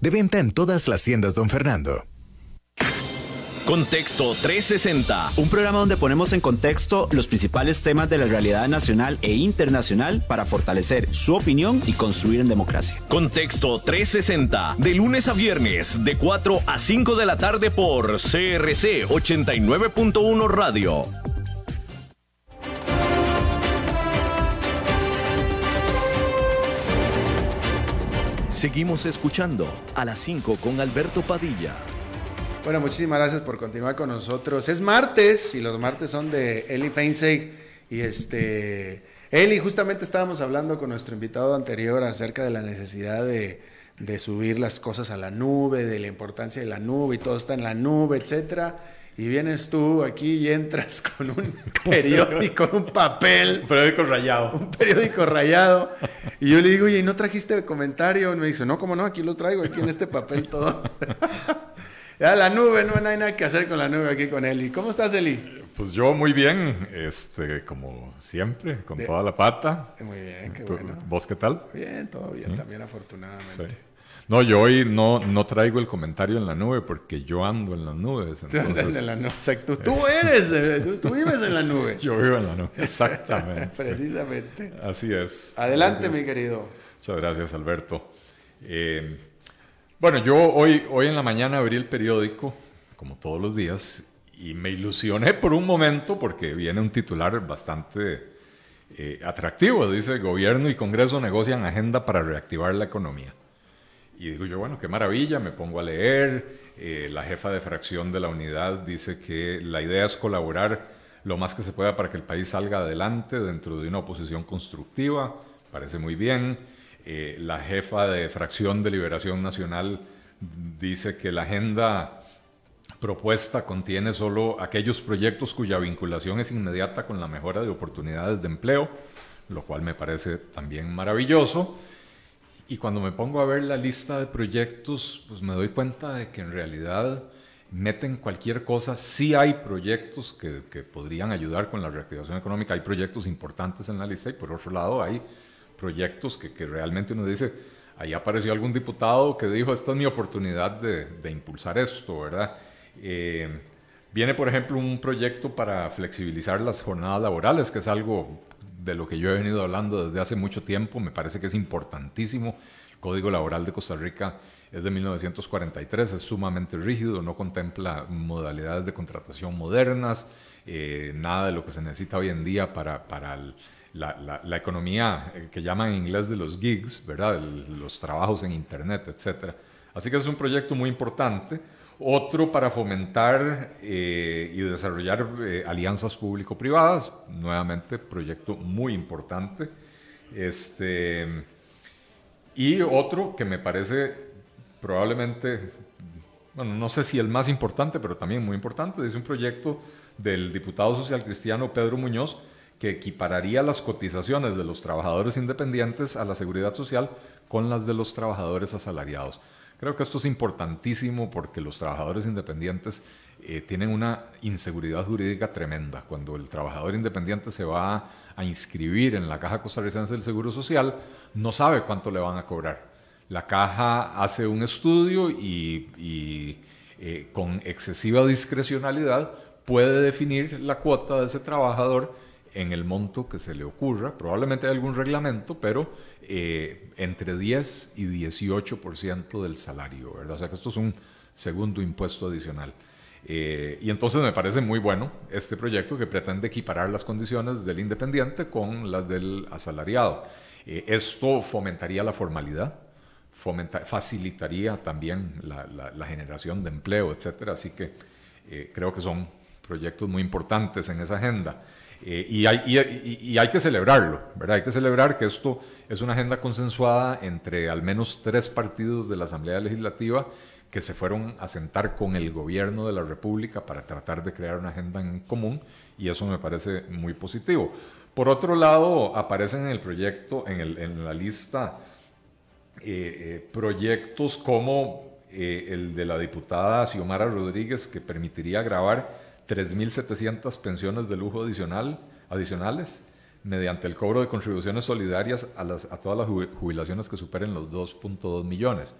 De venta en todas las tiendas, don Fernando. Contexto 360. Un programa donde ponemos en contexto los principales temas de la realidad nacional e internacional para fortalecer su opinión y construir en democracia. Contexto 360. De lunes a viernes, de 4 a 5 de la tarde por CRC 89.1 Radio. Seguimos escuchando a las 5 con Alberto Padilla. Bueno, muchísimas gracias por continuar con nosotros. Es martes y los martes son de Eli Feinseig y este Eli, justamente estábamos hablando con nuestro invitado anterior acerca de la necesidad de, de subir las cosas a la nube, de la importancia de la nube y todo está en la nube, etcétera y vienes tú aquí y entras con un periódico, un papel. Un periódico rayado. Un periódico rayado. Y yo le digo, oye, ¿y no trajiste comentario? Y me dice, no, ¿cómo no? Aquí lo traigo, aquí en este papel todo. ya la nube, no, hay nada que hacer con la nube aquí con Eli. ¿Cómo estás, Eli? Pues yo muy bien, este, como siempre, con toda la pata. Muy bien, qué bueno. ¿Vos qué tal? Bien, todo bien, también afortunadamente. Sí. No, yo hoy no, no traigo el comentario en la nube porque yo ando en las nubes. Entonces... en la nube. Exacto. Tú eres, eh, tú, vives en la nube. Yo vivo en la nube, exactamente. Precisamente. Así es. Adelante, mi querido. Muchas gracias, Alberto. Eh, bueno, yo hoy, hoy en la mañana abrí el periódico, como todos los días, y me ilusioné por un momento porque viene un titular bastante eh, atractivo. Dice, gobierno y Congreso negocian agenda para reactivar la economía. Y digo yo, bueno, qué maravilla, me pongo a leer. Eh, la jefa de fracción de la unidad dice que la idea es colaborar lo más que se pueda para que el país salga adelante dentro de una oposición constructiva. Parece muy bien. Eh, la jefa de fracción de Liberación Nacional dice que la agenda propuesta contiene solo aquellos proyectos cuya vinculación es inmediata con la mejora de oportunidades de empleo, lo cual me parece también maravilloso. Y cuando me pongo a ver la lista de proyectos, pues me doy cuenta de que en realidad meten cualquier cosa. Sí hay proyectos que, que, podrían ayudar con la reactivación económica, hay proyectos importantes en la lista y por otro lado hay proyectos que, que realmente uno dice, ahí apareció algún diputado que dijo, esta es mi oportunidad de, de impulsar esto, ¿verdad? Eh, viene, por ejemplo, un proyecto para flexibilizar las jornadas laborales, que es algo de lo que yo he venido hablando desde hace mucho tiempo, me parece que es importantísimo. El Código Laboral de Costa Rica es de 1943, es sumamente rígido, no contempla modalidades de contratación modernas, eh, nada de lo que se necesita hoy en día para, para la, la, economía eh, que llaman en inglés de los gigs, ¿verdad? los trabajos en Internet, etc. Así que es un proyecto muy importante. Otro para fomentar eh, y desarrollar eh, alianzas público-privadas, nuevamente proyecto muy importante. Este, y otro que me parece probablemente, bueno, no sé si el más importante, pero también muy importante, dice un proyecto del diputado social cristiano Pedro Muñoz, que equipararía las cotizaciones de los trabajadores independientes a la seguridad social con las de los trabajadores asalariados. Creo que esto es importantísimo porque los trabajadores independientes eh, tienen una inseguridad jurídica tremenda. Cuando el trabajador independiente se va a inscribir en la Caja Costarricense del Seguro Social, no sabe cuánto le van a cobrar. La caja hace un estudio y, eh, con excesiva discrecionalidad puede definir la cuota de ese trabajador en el monto que se le ocurra. Probablemente hay algún reglamento, pero eh, entre 10 y 18% del salario, ¿verdad? O sea que esto es un segundo impuesto adicional. Eh, y entonces me parece muy bueno este proyecto que pretende equiparar las condiciones del independiente con las del asalariado. Eh, esto fomentaría la formalidad, facilitaría también la, generación de empleo, etc. Así que creo que son proyectos muy importantes en esa agenda. Eh, y, hay, hay, que celebrarlo, ¿verdad? Hay que celebrar que esto es una agenda consensuada entre al menos tres partidos de la Asamblea Legislativa que se fueron a sentar con el gobierno de la República para tratar de crear una agenda en común y eso me parece muy positivo. Por otro lado, aparecen en el proyecto, en, el, en la lista, eh, eh, proyectos como el de la diputada Xiomara Rodríguez que permitiría grabar 3.700 pensiones de lujo adicional, adicionales mediante el cobro de contribuciones solidarias a, las, a todas las jubilaciones que superen los 2.2 millones.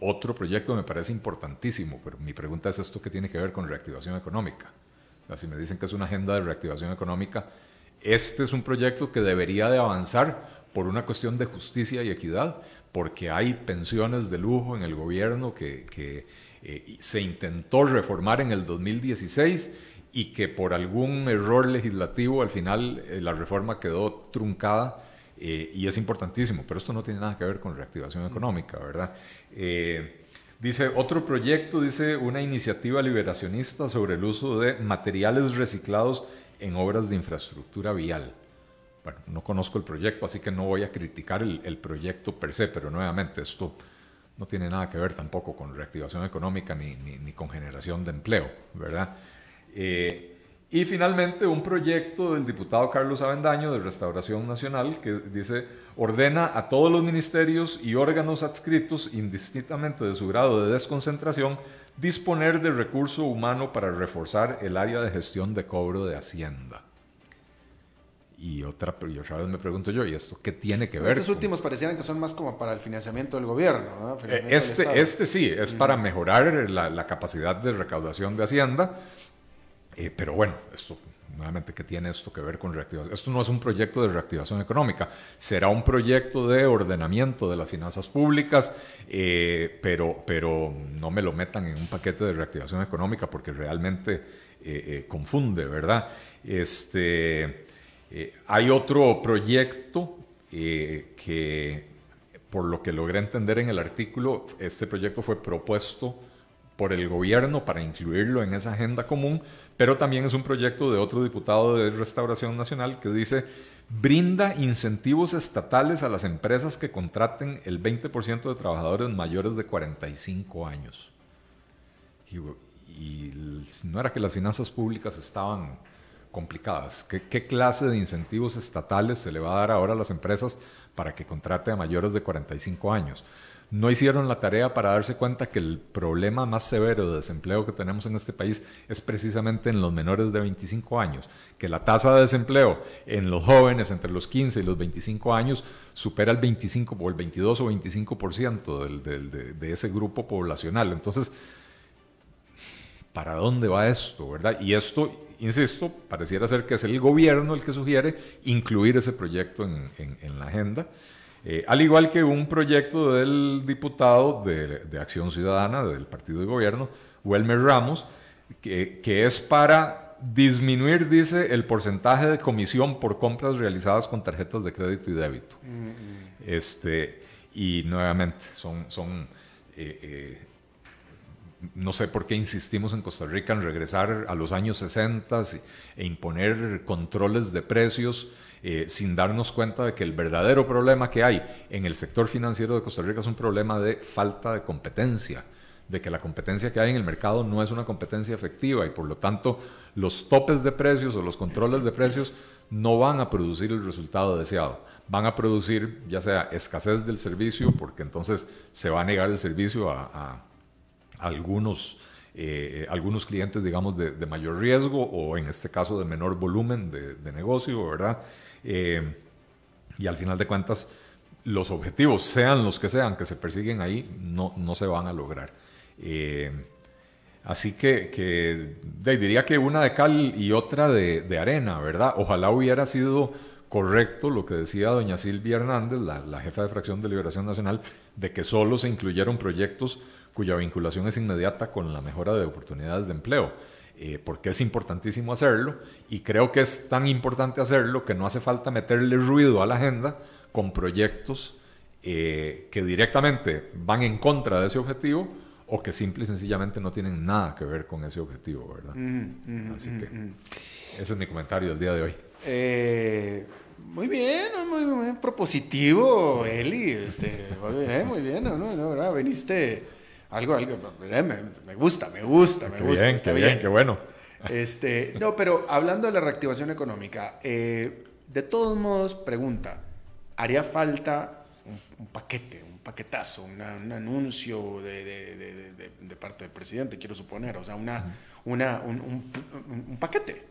otro proyecto me parece importantísimo, pero mi pregunta es esto que tiene que ver con reactivación económica. si me dicen que es una agenda de reactivación económica, este es un proyecto que debería de avanzar por una cuestión de justicia y equidad, porque hay pensiones de lujo en el gobierno que, que eh, se intentó reformar en el 2016 y que por algún error legislativo al final eh, la reforma quedó truncada eh, y es importantísimo, pero esto no tiene nada que ver con reactivación económica, ¿verdad? dice, otro proyecto, dice una iniciativa liberacionista sobre el uso de materiales reciclados en obras de infraestructura vial. Bueno, no conozco el proyecto, así que no voy a criticar el, el proyecto per se, pero nuevamente esto no tiene nada que ver tampoco con reactivación económica ni, ni, con generación de empleo, ¿verdad? Eh, y finalmente un proyecto del diputado Carlos Avendaño de Restauración Nacional que dice, ordena a todos los ministerios y órganos adscritos, indistintamente de su grado de desconcentración, disponer de recurso humano para reforzar el área de gestión de cobro de Hacienda. Y otra, y otra vez me pregunto yo, ¿y esto qué tiene que ver? Estos últimos parecieran que son más como para el financiamiento del gobierno. Eh, este, este sí, es para mejorar la, capacidad de recaudación de Hacienda. Eh, pero bueno, esto nuevamente, ¿qué tiene esto que ver con reactivación? Esto no es un proyecto de reactivación económica, será un proyecto de ordenamiento de las finanzas públicas, eh, pero, pero no me lo metan en un paquete de reactivación económica porque realmente confunde, ¿verdad? Este. Eh, hay otro proyecto eh, que, por lo que logré entender en el artículo, este proyecto fue propuesto por el gobierno para incluirlo en esa agenda común, pero también es un proyecto de otro diputado de Restauración Nacional que dice brinda incentivos estatales a las empresas que contraten el 20% de trabajadores mayores de 45 años. y no era que las finanzas públicas estaban complicadas. ¿Qué, clase de incentivos estatales se le va a dar ahora a las empresas para que contrate a mayores de 45 años? No hicieron la tarea para darse cuenta que el problema más severo de desempleo que tenemos en este país es precisamente en los menores de 25 años, que la tasa de desempleo en los jóvenes entre los 15 y los 25 años supera el 25 o el 22 o 25% de, de ese grupo poblacional. Entonces, ¿para dónde va esto? ¿verdad? Y esto insisto, pareciera ser que es el gobierno el que sugiere incluir ese proyecto en, la agenda. Eh, al igual que un proyecto del diputado de, Acción Ciudadana del partido de gobierno, Welmer Ramos, que, es para disminuir, dice, el porcentaje de comisión por compras realizadas con tarjetas de crédito y débito. Mm, mm. Este, y nuevamente, son, son eh, eh, no sé por qué insistimos en Costa Rica en regresar a los años 60 e imponer controles de precios eh, sin darnos cuenta de que el verdadero problema que hay en el sector financiero de Costa Rica es un problema de falta de competencia de que la competencia que hay en el mercado no es una competencia efectiva y por lo tanto los topes de precios o los controles de precios no van a producir el resultado deseado. Van a producir ya sea escasez del servicio, porque entonces se va a negar el servicio a, algunos, eh, algunos clientes, digamos, de, mayor riesgo o en este caso de menor volumen de, negocio, ¿verdad? Eh, y al final de cuentas, los objetivos, sean los que sean que se persiguen ahí, no, no se van a lograr. Eh, así que, diría que una de cal y otra de, arena, ¿verdad? Ojalá hubiera sido correcto lo que decía doña Silvia Hernández, la, jefa de fracción de Liberación Nacional, de que solo se incluyeron proyectos cuya vinculación es inmediata con la mejora de oportunidades de empleo. Eh, porque es importantísimo hacerlo y creo que es tan importante hacerlo que no hace falta meterle ruido a la agenda con proyectos eh, que directamente van en contra de ese objetivo o que simple y sencillamente no tienen nada que ver con ese objetivo, ¿verdad? Así que ese es mi comentario del día de hoy. Eh, muy bien, muy, propositivo, Eli. Este, muy bien, muy bien, ¿no? no ¿verdad? Veniste algo, algo, eh, me, gusta, me gusta, me gusta. Bien, qué bien, qué bueno. Este, no, pero hablando de la reactivación económica, eh, de todos modos, pregunta, ¿haría falta un paquete, paquetazo, un anuncio de, parte del presidente, quiero suponer, o sea, una, una, un, paquete.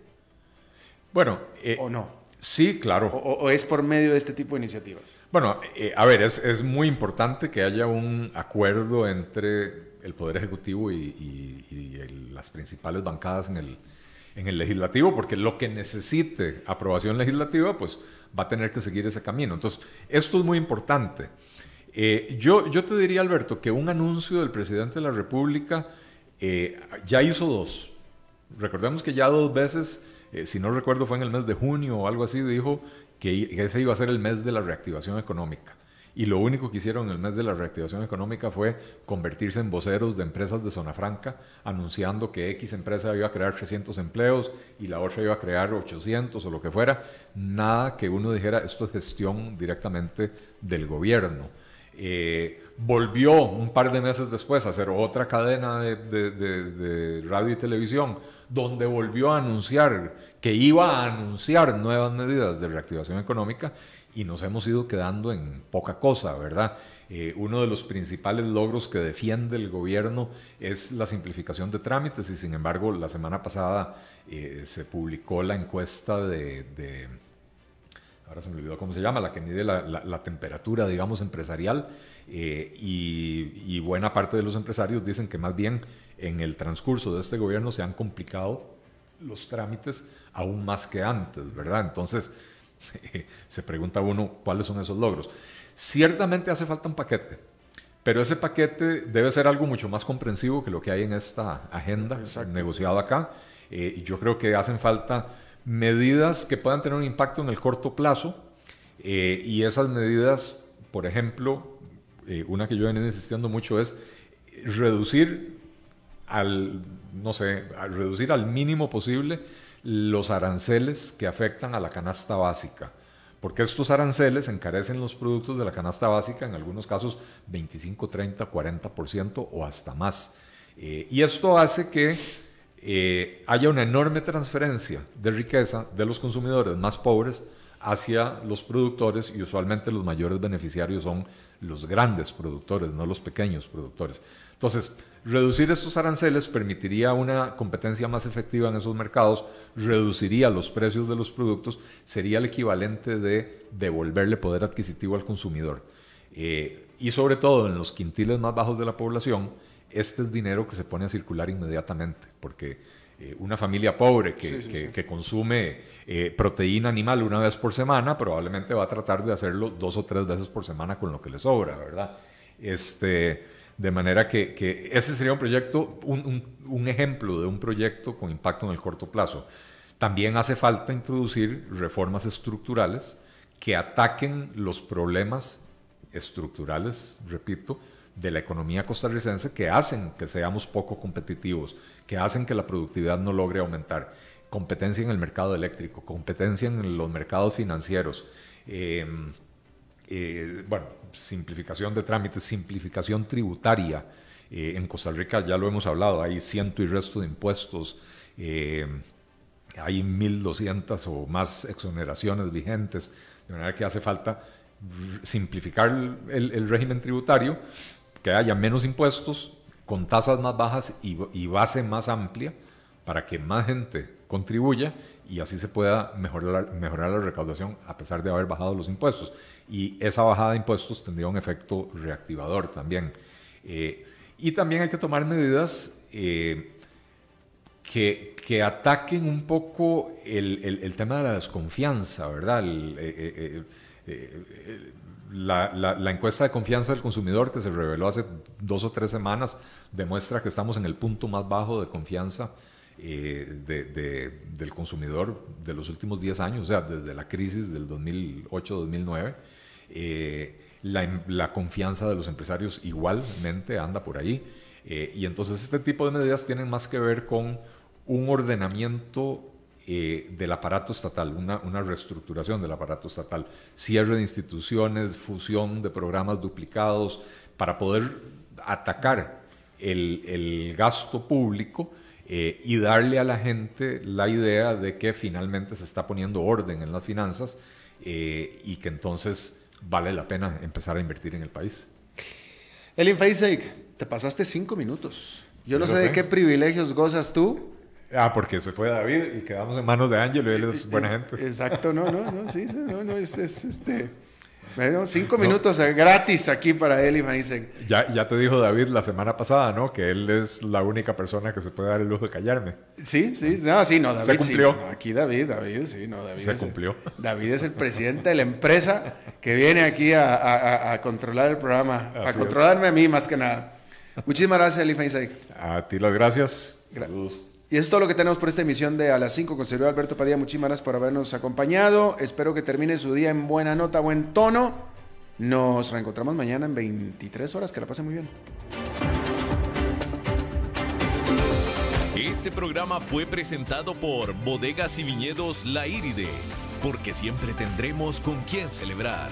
Bueno, eh, ¿o no? Sí, claro. O, es por medio de este tipo de iniciativas? Bueno, eh, a ver, es, es, muy importante que haya un acuerdo entre el Poder Ejecutivo y, las principales bancadas en el, en el legislativo, porque lo que necesite aprobación legislativa, pues va a tener que seguir ese camino. Entonces, esto es muy importante. Eh, yo, yo te diría, Alberto, que un anuncio del presidente de la República eh, ya hizo dos. Recordemos que ya dos veces, eh, si no recuerdo fue en el mes de junio o algo así, dijo que, ese iba a ser el mes de la reactivación económica. Y lo único que hicieron en el mes de la reactivación económica fue convertirse en voceros de empresas de zona franca, anunciando que X empresa iba a crear 300 empleos y la otra iba a crear 800 o lo que fuera. Nada que uno dijera, esto es gestión directamente del gobierno. Eh, volvió un par de meses después a hacer otra cadena de, radio y televisión, donde volvió a anunciar que iba a anunciar nuevas medidas de reactivación económica y nos hemos ido quedando en poca cosa, ¿verdad? Eh, uno de los principales logros que defiende el gobierno es la simplificación de trámites y sin embargo la semana pasada eh, se publicó la encuesta de ahora se me olvidó cómo se llama, la que mide la, temperatura, digamos, empresarial, eh, y, buena parte de los empresarios dicen que más bien en el transcurso de este gobierno se han complicado los trámites aún más que antes, ¿verdad? Entonces, se pregunta uno cuáles son esos logros. Ciertamente hace falta un paquete, pero ese paquete debe ser algo mucho más comprensivo que lo que hay en esta agenda negociada acá. Eh, yo creo que hacen falta medidas que puedan tener un impacto en el corto plazo eh, y esas medidas, por ejemplo, eh, una que yo he venido insistiendo mucho es reducir al, no sé, reducir al mínimo posible los aranceles que afectan a la canasta básica. Porque estos aranceles encarecen los productos de la canasta básica, en algunos casos 25, 30, 40% o hasta más. Eh, y esto hace que eh, haya una enorme transferencia de riqueza de los consumidores más pobres hacia los productores y usualmente los mayores beneficiarios son los grandes productores, no los pequeños productores. Entonces, reducir estos aranceles permitiría una competencia más efectiva en esos mercados, reduciría los precios de los productos, sería el equivalente de devolverle poder adquisitivo al consumidor. Eh, y sobre todo en los quintiles más bajos de la población, este es dinero que se pone a circular inmediatamente, porque eh, una familia pobre que, consume eh, proteína animal una vez por semana probablemente va a tratar de hacerlo dos o tres veces por semana con lo que le sobra, ¿verdad? Este, de manera que, ese sería un proyecto, un, ejemplo de un proyecto con impacto en el corto plazo. También hace falta introducir reformas estructurales que ataquen los problemas estructurales, repito, de la economía costarricense que hacen que seamos poco competitivos, que hacen que la productividad no logre aumentar. competencia en el mercado eléctrico, competencia en los mercados financieros. Em, eh, bueno, simplificación de trámites, simplificación tributaria. Eh, en Costa Rica ya lo hemos hablado, hay ciento y resto de impuestos, hay 1.200 o más exoneraciones vigentes, de manera que hace falta simplificar el, régimen tributario, que haya menos impuestos, con tasas más bajas y, base más amplia, para que más gente contribuya y así se pueda mejorar, mejorar la recaudación a pesar de haber bajado los impuestos. Y esa bajada de impuestos tendría un efecto reactivador también. Eh, y también hay que tomar medidas eh, que, que, ataquen un poco el, el, tema de la desconfianza, ¿verdad? Eh, la, la, la, encuesta de confianza del consumidor que se reveló hace dos o tres semanas demuestra que estamos en el punto más bajo de confianza eh, de, del consumidor de los últimos 10 años, o sea, desde la crisis del 2008-2009. Eh, la, la, confianza de los empresarios igualmente anda por ahí. Eh, y entonces este tipo de medidas tienen más que ver con un ordenamiento del aparato estatal, una, una, reestructuración del aparato estatal, cierre de instituciones, fusión de programas duplicados, para poder atacar el, el gasto público eh, y darle a la gente la idea de que finalmente se está poniendo orden en las finanzas eh, y que entonces vale la pena empezar a invertir en el país. Elin Feisek, te pasaste cinco minutos. Yo no sé, de qué privilegios gozas tú. Ah, porque se fue David y quedamos en manos de Ángel y él es buena gente. Exacto, no, no, no, sí, no, no, es, es este bueno, cinco minutos eh, gratis aquí para él y Ya, ya te dijo David la semana pasada, ¿no? Que él es la única persona que se puede dar el lujo de callarme. Sí, sí, no, sí, no, David. Se cumplió. aquí David, David, sí, no, David. Se cumplió. David es el presidente de la empresa que viene aquí a, controlar el programa, a controlarme a mí más que nada. Muchísimas gracias, Eli A ti las gracias. Saludos. Y eso es todo lo que tenemos por esta emisión de A las 5 con Sergio Alberto Padilla. Muchísimas gracias por habernos acompañado. Espero que termine su día en buena nota, buen tono. Nos reencontramos mañana en 23 horas. Que la pasen muy bien. Este programa fue presentado por Bodegas y Viñedos La Iride, porque siempre tendremos con quién celebrar.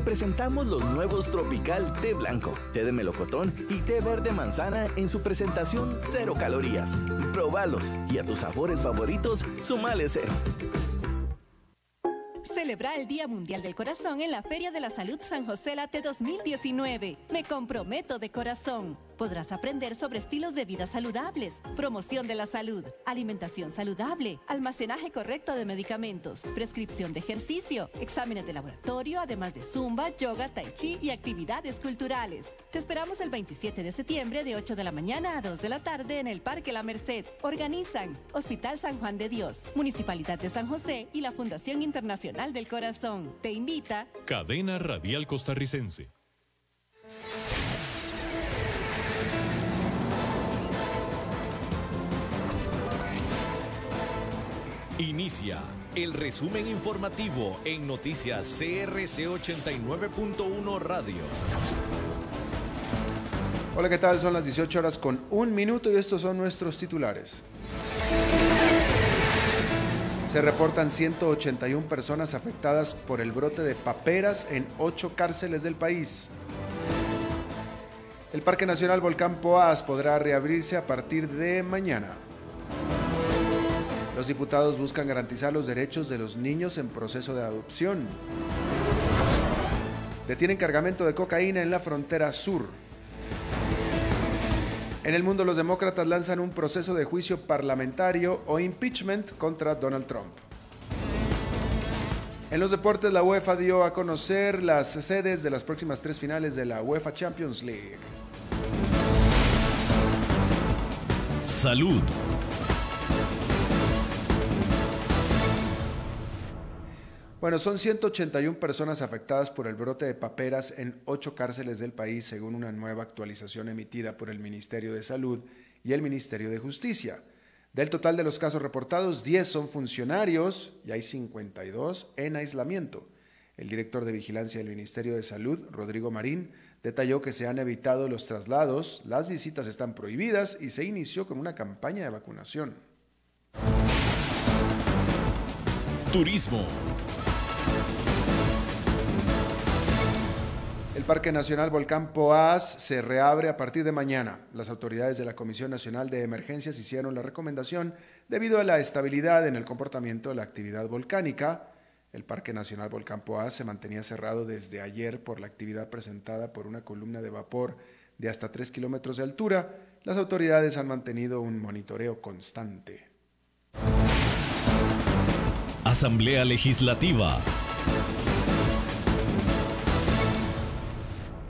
Presentamos los nuevos Tropical Té Blanco, Té de Melocotón y Té Verde Manzana en su presentación cero calorías. Probalos y a tus sabores favoritos, sumale cero. Celebra el Día Mundial del Corazón en la Feria de la Salud San José Late 2019. Me comprometo de corazón podrás aprender sobre estilos de vida saludables, promoción de la salud, alimentación saludable, almacenaje correcto de medicamentos, prescripción de ejercicio, exámenes de laboratorio, además de zumba, yoga, tai chi y actividades culturales. Te esperamos el 27 de septiembre de 8 de la mañana a 2 de la tarde en el Parque La Merced. Organizan Hospital San Juan de Dios, Municipalidad de San José y la Fundación Internacional del Corazón. Te invita Cadena Radial Costarricense. Inicia el resumen informativo en noticias CRC 89.1 Radio. Hola, ¿qué tal? Son las 18 horas con un minuto y estos son nuestros titulares. Se reportan 181 personas afectadas por el brote de paperas en ocho cárceles del país. El Parque Nacional Volcán Poás podrá reabrirse a partir de mañana. Los diputados buscan garantizar los derechos de los niños en proceso de adopción. Detienen cargamento de cocaína en la frontera sur. En el mundo los demócratas lanzan un proceso de juicio parlamentario o impeachment contra Donald Trump. En los deportes, la UEFA dio a conocer las sedes de las próximas tres finales de la UEFA Champions League. Salud. Bueno, son 181 personas afectadas por el brote de paperas en ocho cárceles del país, según una nueva actualización emitida por el Ministerio de Salud y el Ministerio de Justicia. Del total de los casos reportados, 10 son funcionarios y hay 52 en aislamiento. El director de vigilancia del Ministerio de Salud, Rodrigo Marín, detalló que se han evitado los traslados, las visitas están prohibidas y se inició con una campaña de vacunación. Turismo. Parque Nacional Volcán Poás se reabre a partir de mañana. Las autoridades de la Comisión Nacional de Emergencias hicieron la recomendación debido a la estabilidad en el comportamiento de la actividad volcánica. El Parque Nacional Volcán Poás se mantenía cerrado desde ayer por la actividad presentada por una columna de vapor de hasta 3 kilómetros de altura. Las autoridades han mantenido un monitoreo constante. Asamblea Legislativa.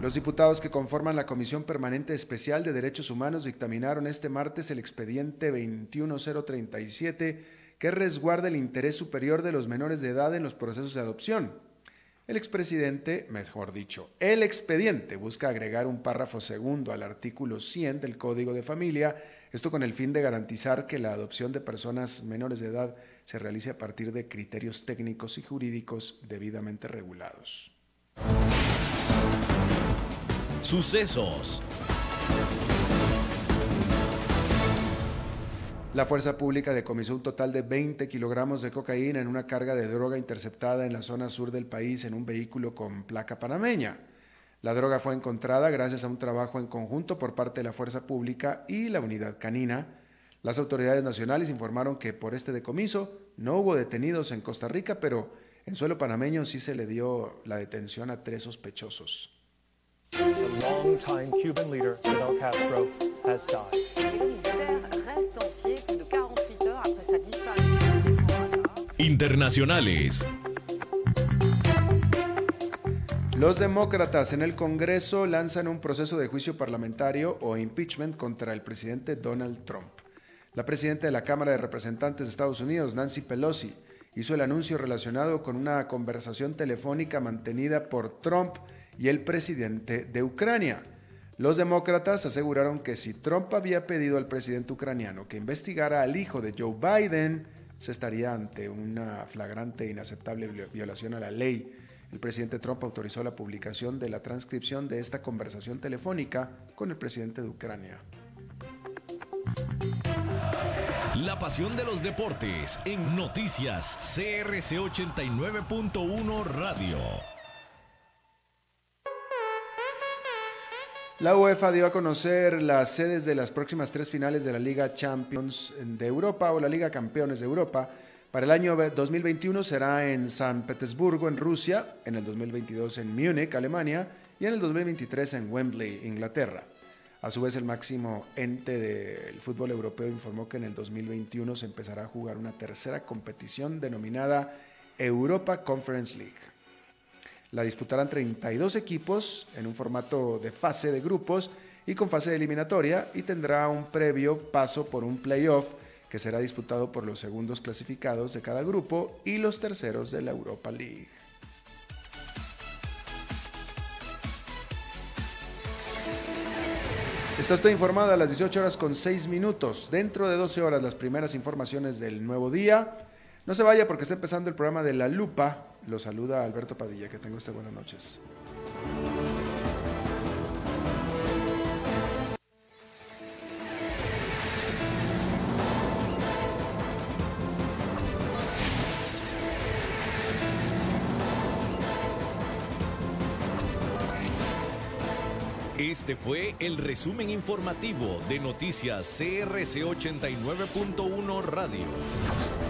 Los diputados que conforman la Comisión Permanente Especial de Derechos Humanos dictaminaron este martes el expediente 21037 que resguarda el interés superior de los menores de edad en los procesos de adopción. El expresidente, mejor dicho, el expediente busca agregar un párrafo segundo al artículo 100 del Código de Familia, esto con el fin de garantizar que la adopción de personas menores de edad se realice a partir de criterios técnicos y jurídicos debidamente regulados. Sucesos. La Fuerza Pública decomisó un total de 20 kilogramos de cocaína en una carga de droga interceptada en la zona sur del país en un vehículo con placa panameña. La droga fue encontrada gracias a un trabajo en conjunto por parte de la Fuerza Pública y la Unidad Canina. Las autoridades nacionales informaron que por este decomiso no hubo detenidos en Costa Rica, pero en suelo panameño sí se le dio la detención a tres sospechosos. The longtime Cuban leader Fidel Castro has died. Internacionales. Los demócratas en el Congreso lanzan un proceso de juicio parlamentario o impeachment contra el presidente Donald Trump. La presidenta de la Cámara de Representantes de Estados Unidos, Nancy Pelosi, hizo el anuncio relacionado con una conversación telefónica mantenida por Trump y el presidente de Ucrania. Los demócratas aseguraron que si Trump había pedido al presidente ucraniano que investigara al hijo de Joe Biden, se estaría ante una flagrante e inaceptable violación a la ley. El presidente Trump autorizó la publicación de la transcripción de esta conversación telefónica con el presidente de Ucrania. La pasión de los deportes en noticias CRC 89.1 Radio. La UEFA dio a conocer las sedes de las próximas tres finales de la Liga Champions de Europa o la Liga Campeones de Europa. Para el año 2021 será en San Petersburgo, en Rusia, en el 2022 en Múnich, Alemania, y en el 2023 en Wembley, Inglaterra. A su vez, el máximo ente del fútbol europeo informó que en el 2021 se empezará a jugar una tercera competición denominada Europa Conference League. La disputarán 32 equipos en un formato de fase de grupos y con fase eliminatoria y tendrá un previo paso por un playoff que será disputado por los segundos clasificados de cada grupo y los terceros de la Europa League. Está usted informada a las 18 horas con 6 minutos. Dentro de 12 horas las primeras informaciones del nuevo día. No se vaya porque está empezando el programa de La Lupa. Lo saluda Alberto Padilla. Que tenga usted buenas noches. Este fue el resumen informativo de noticias CRC 89.1 Radio.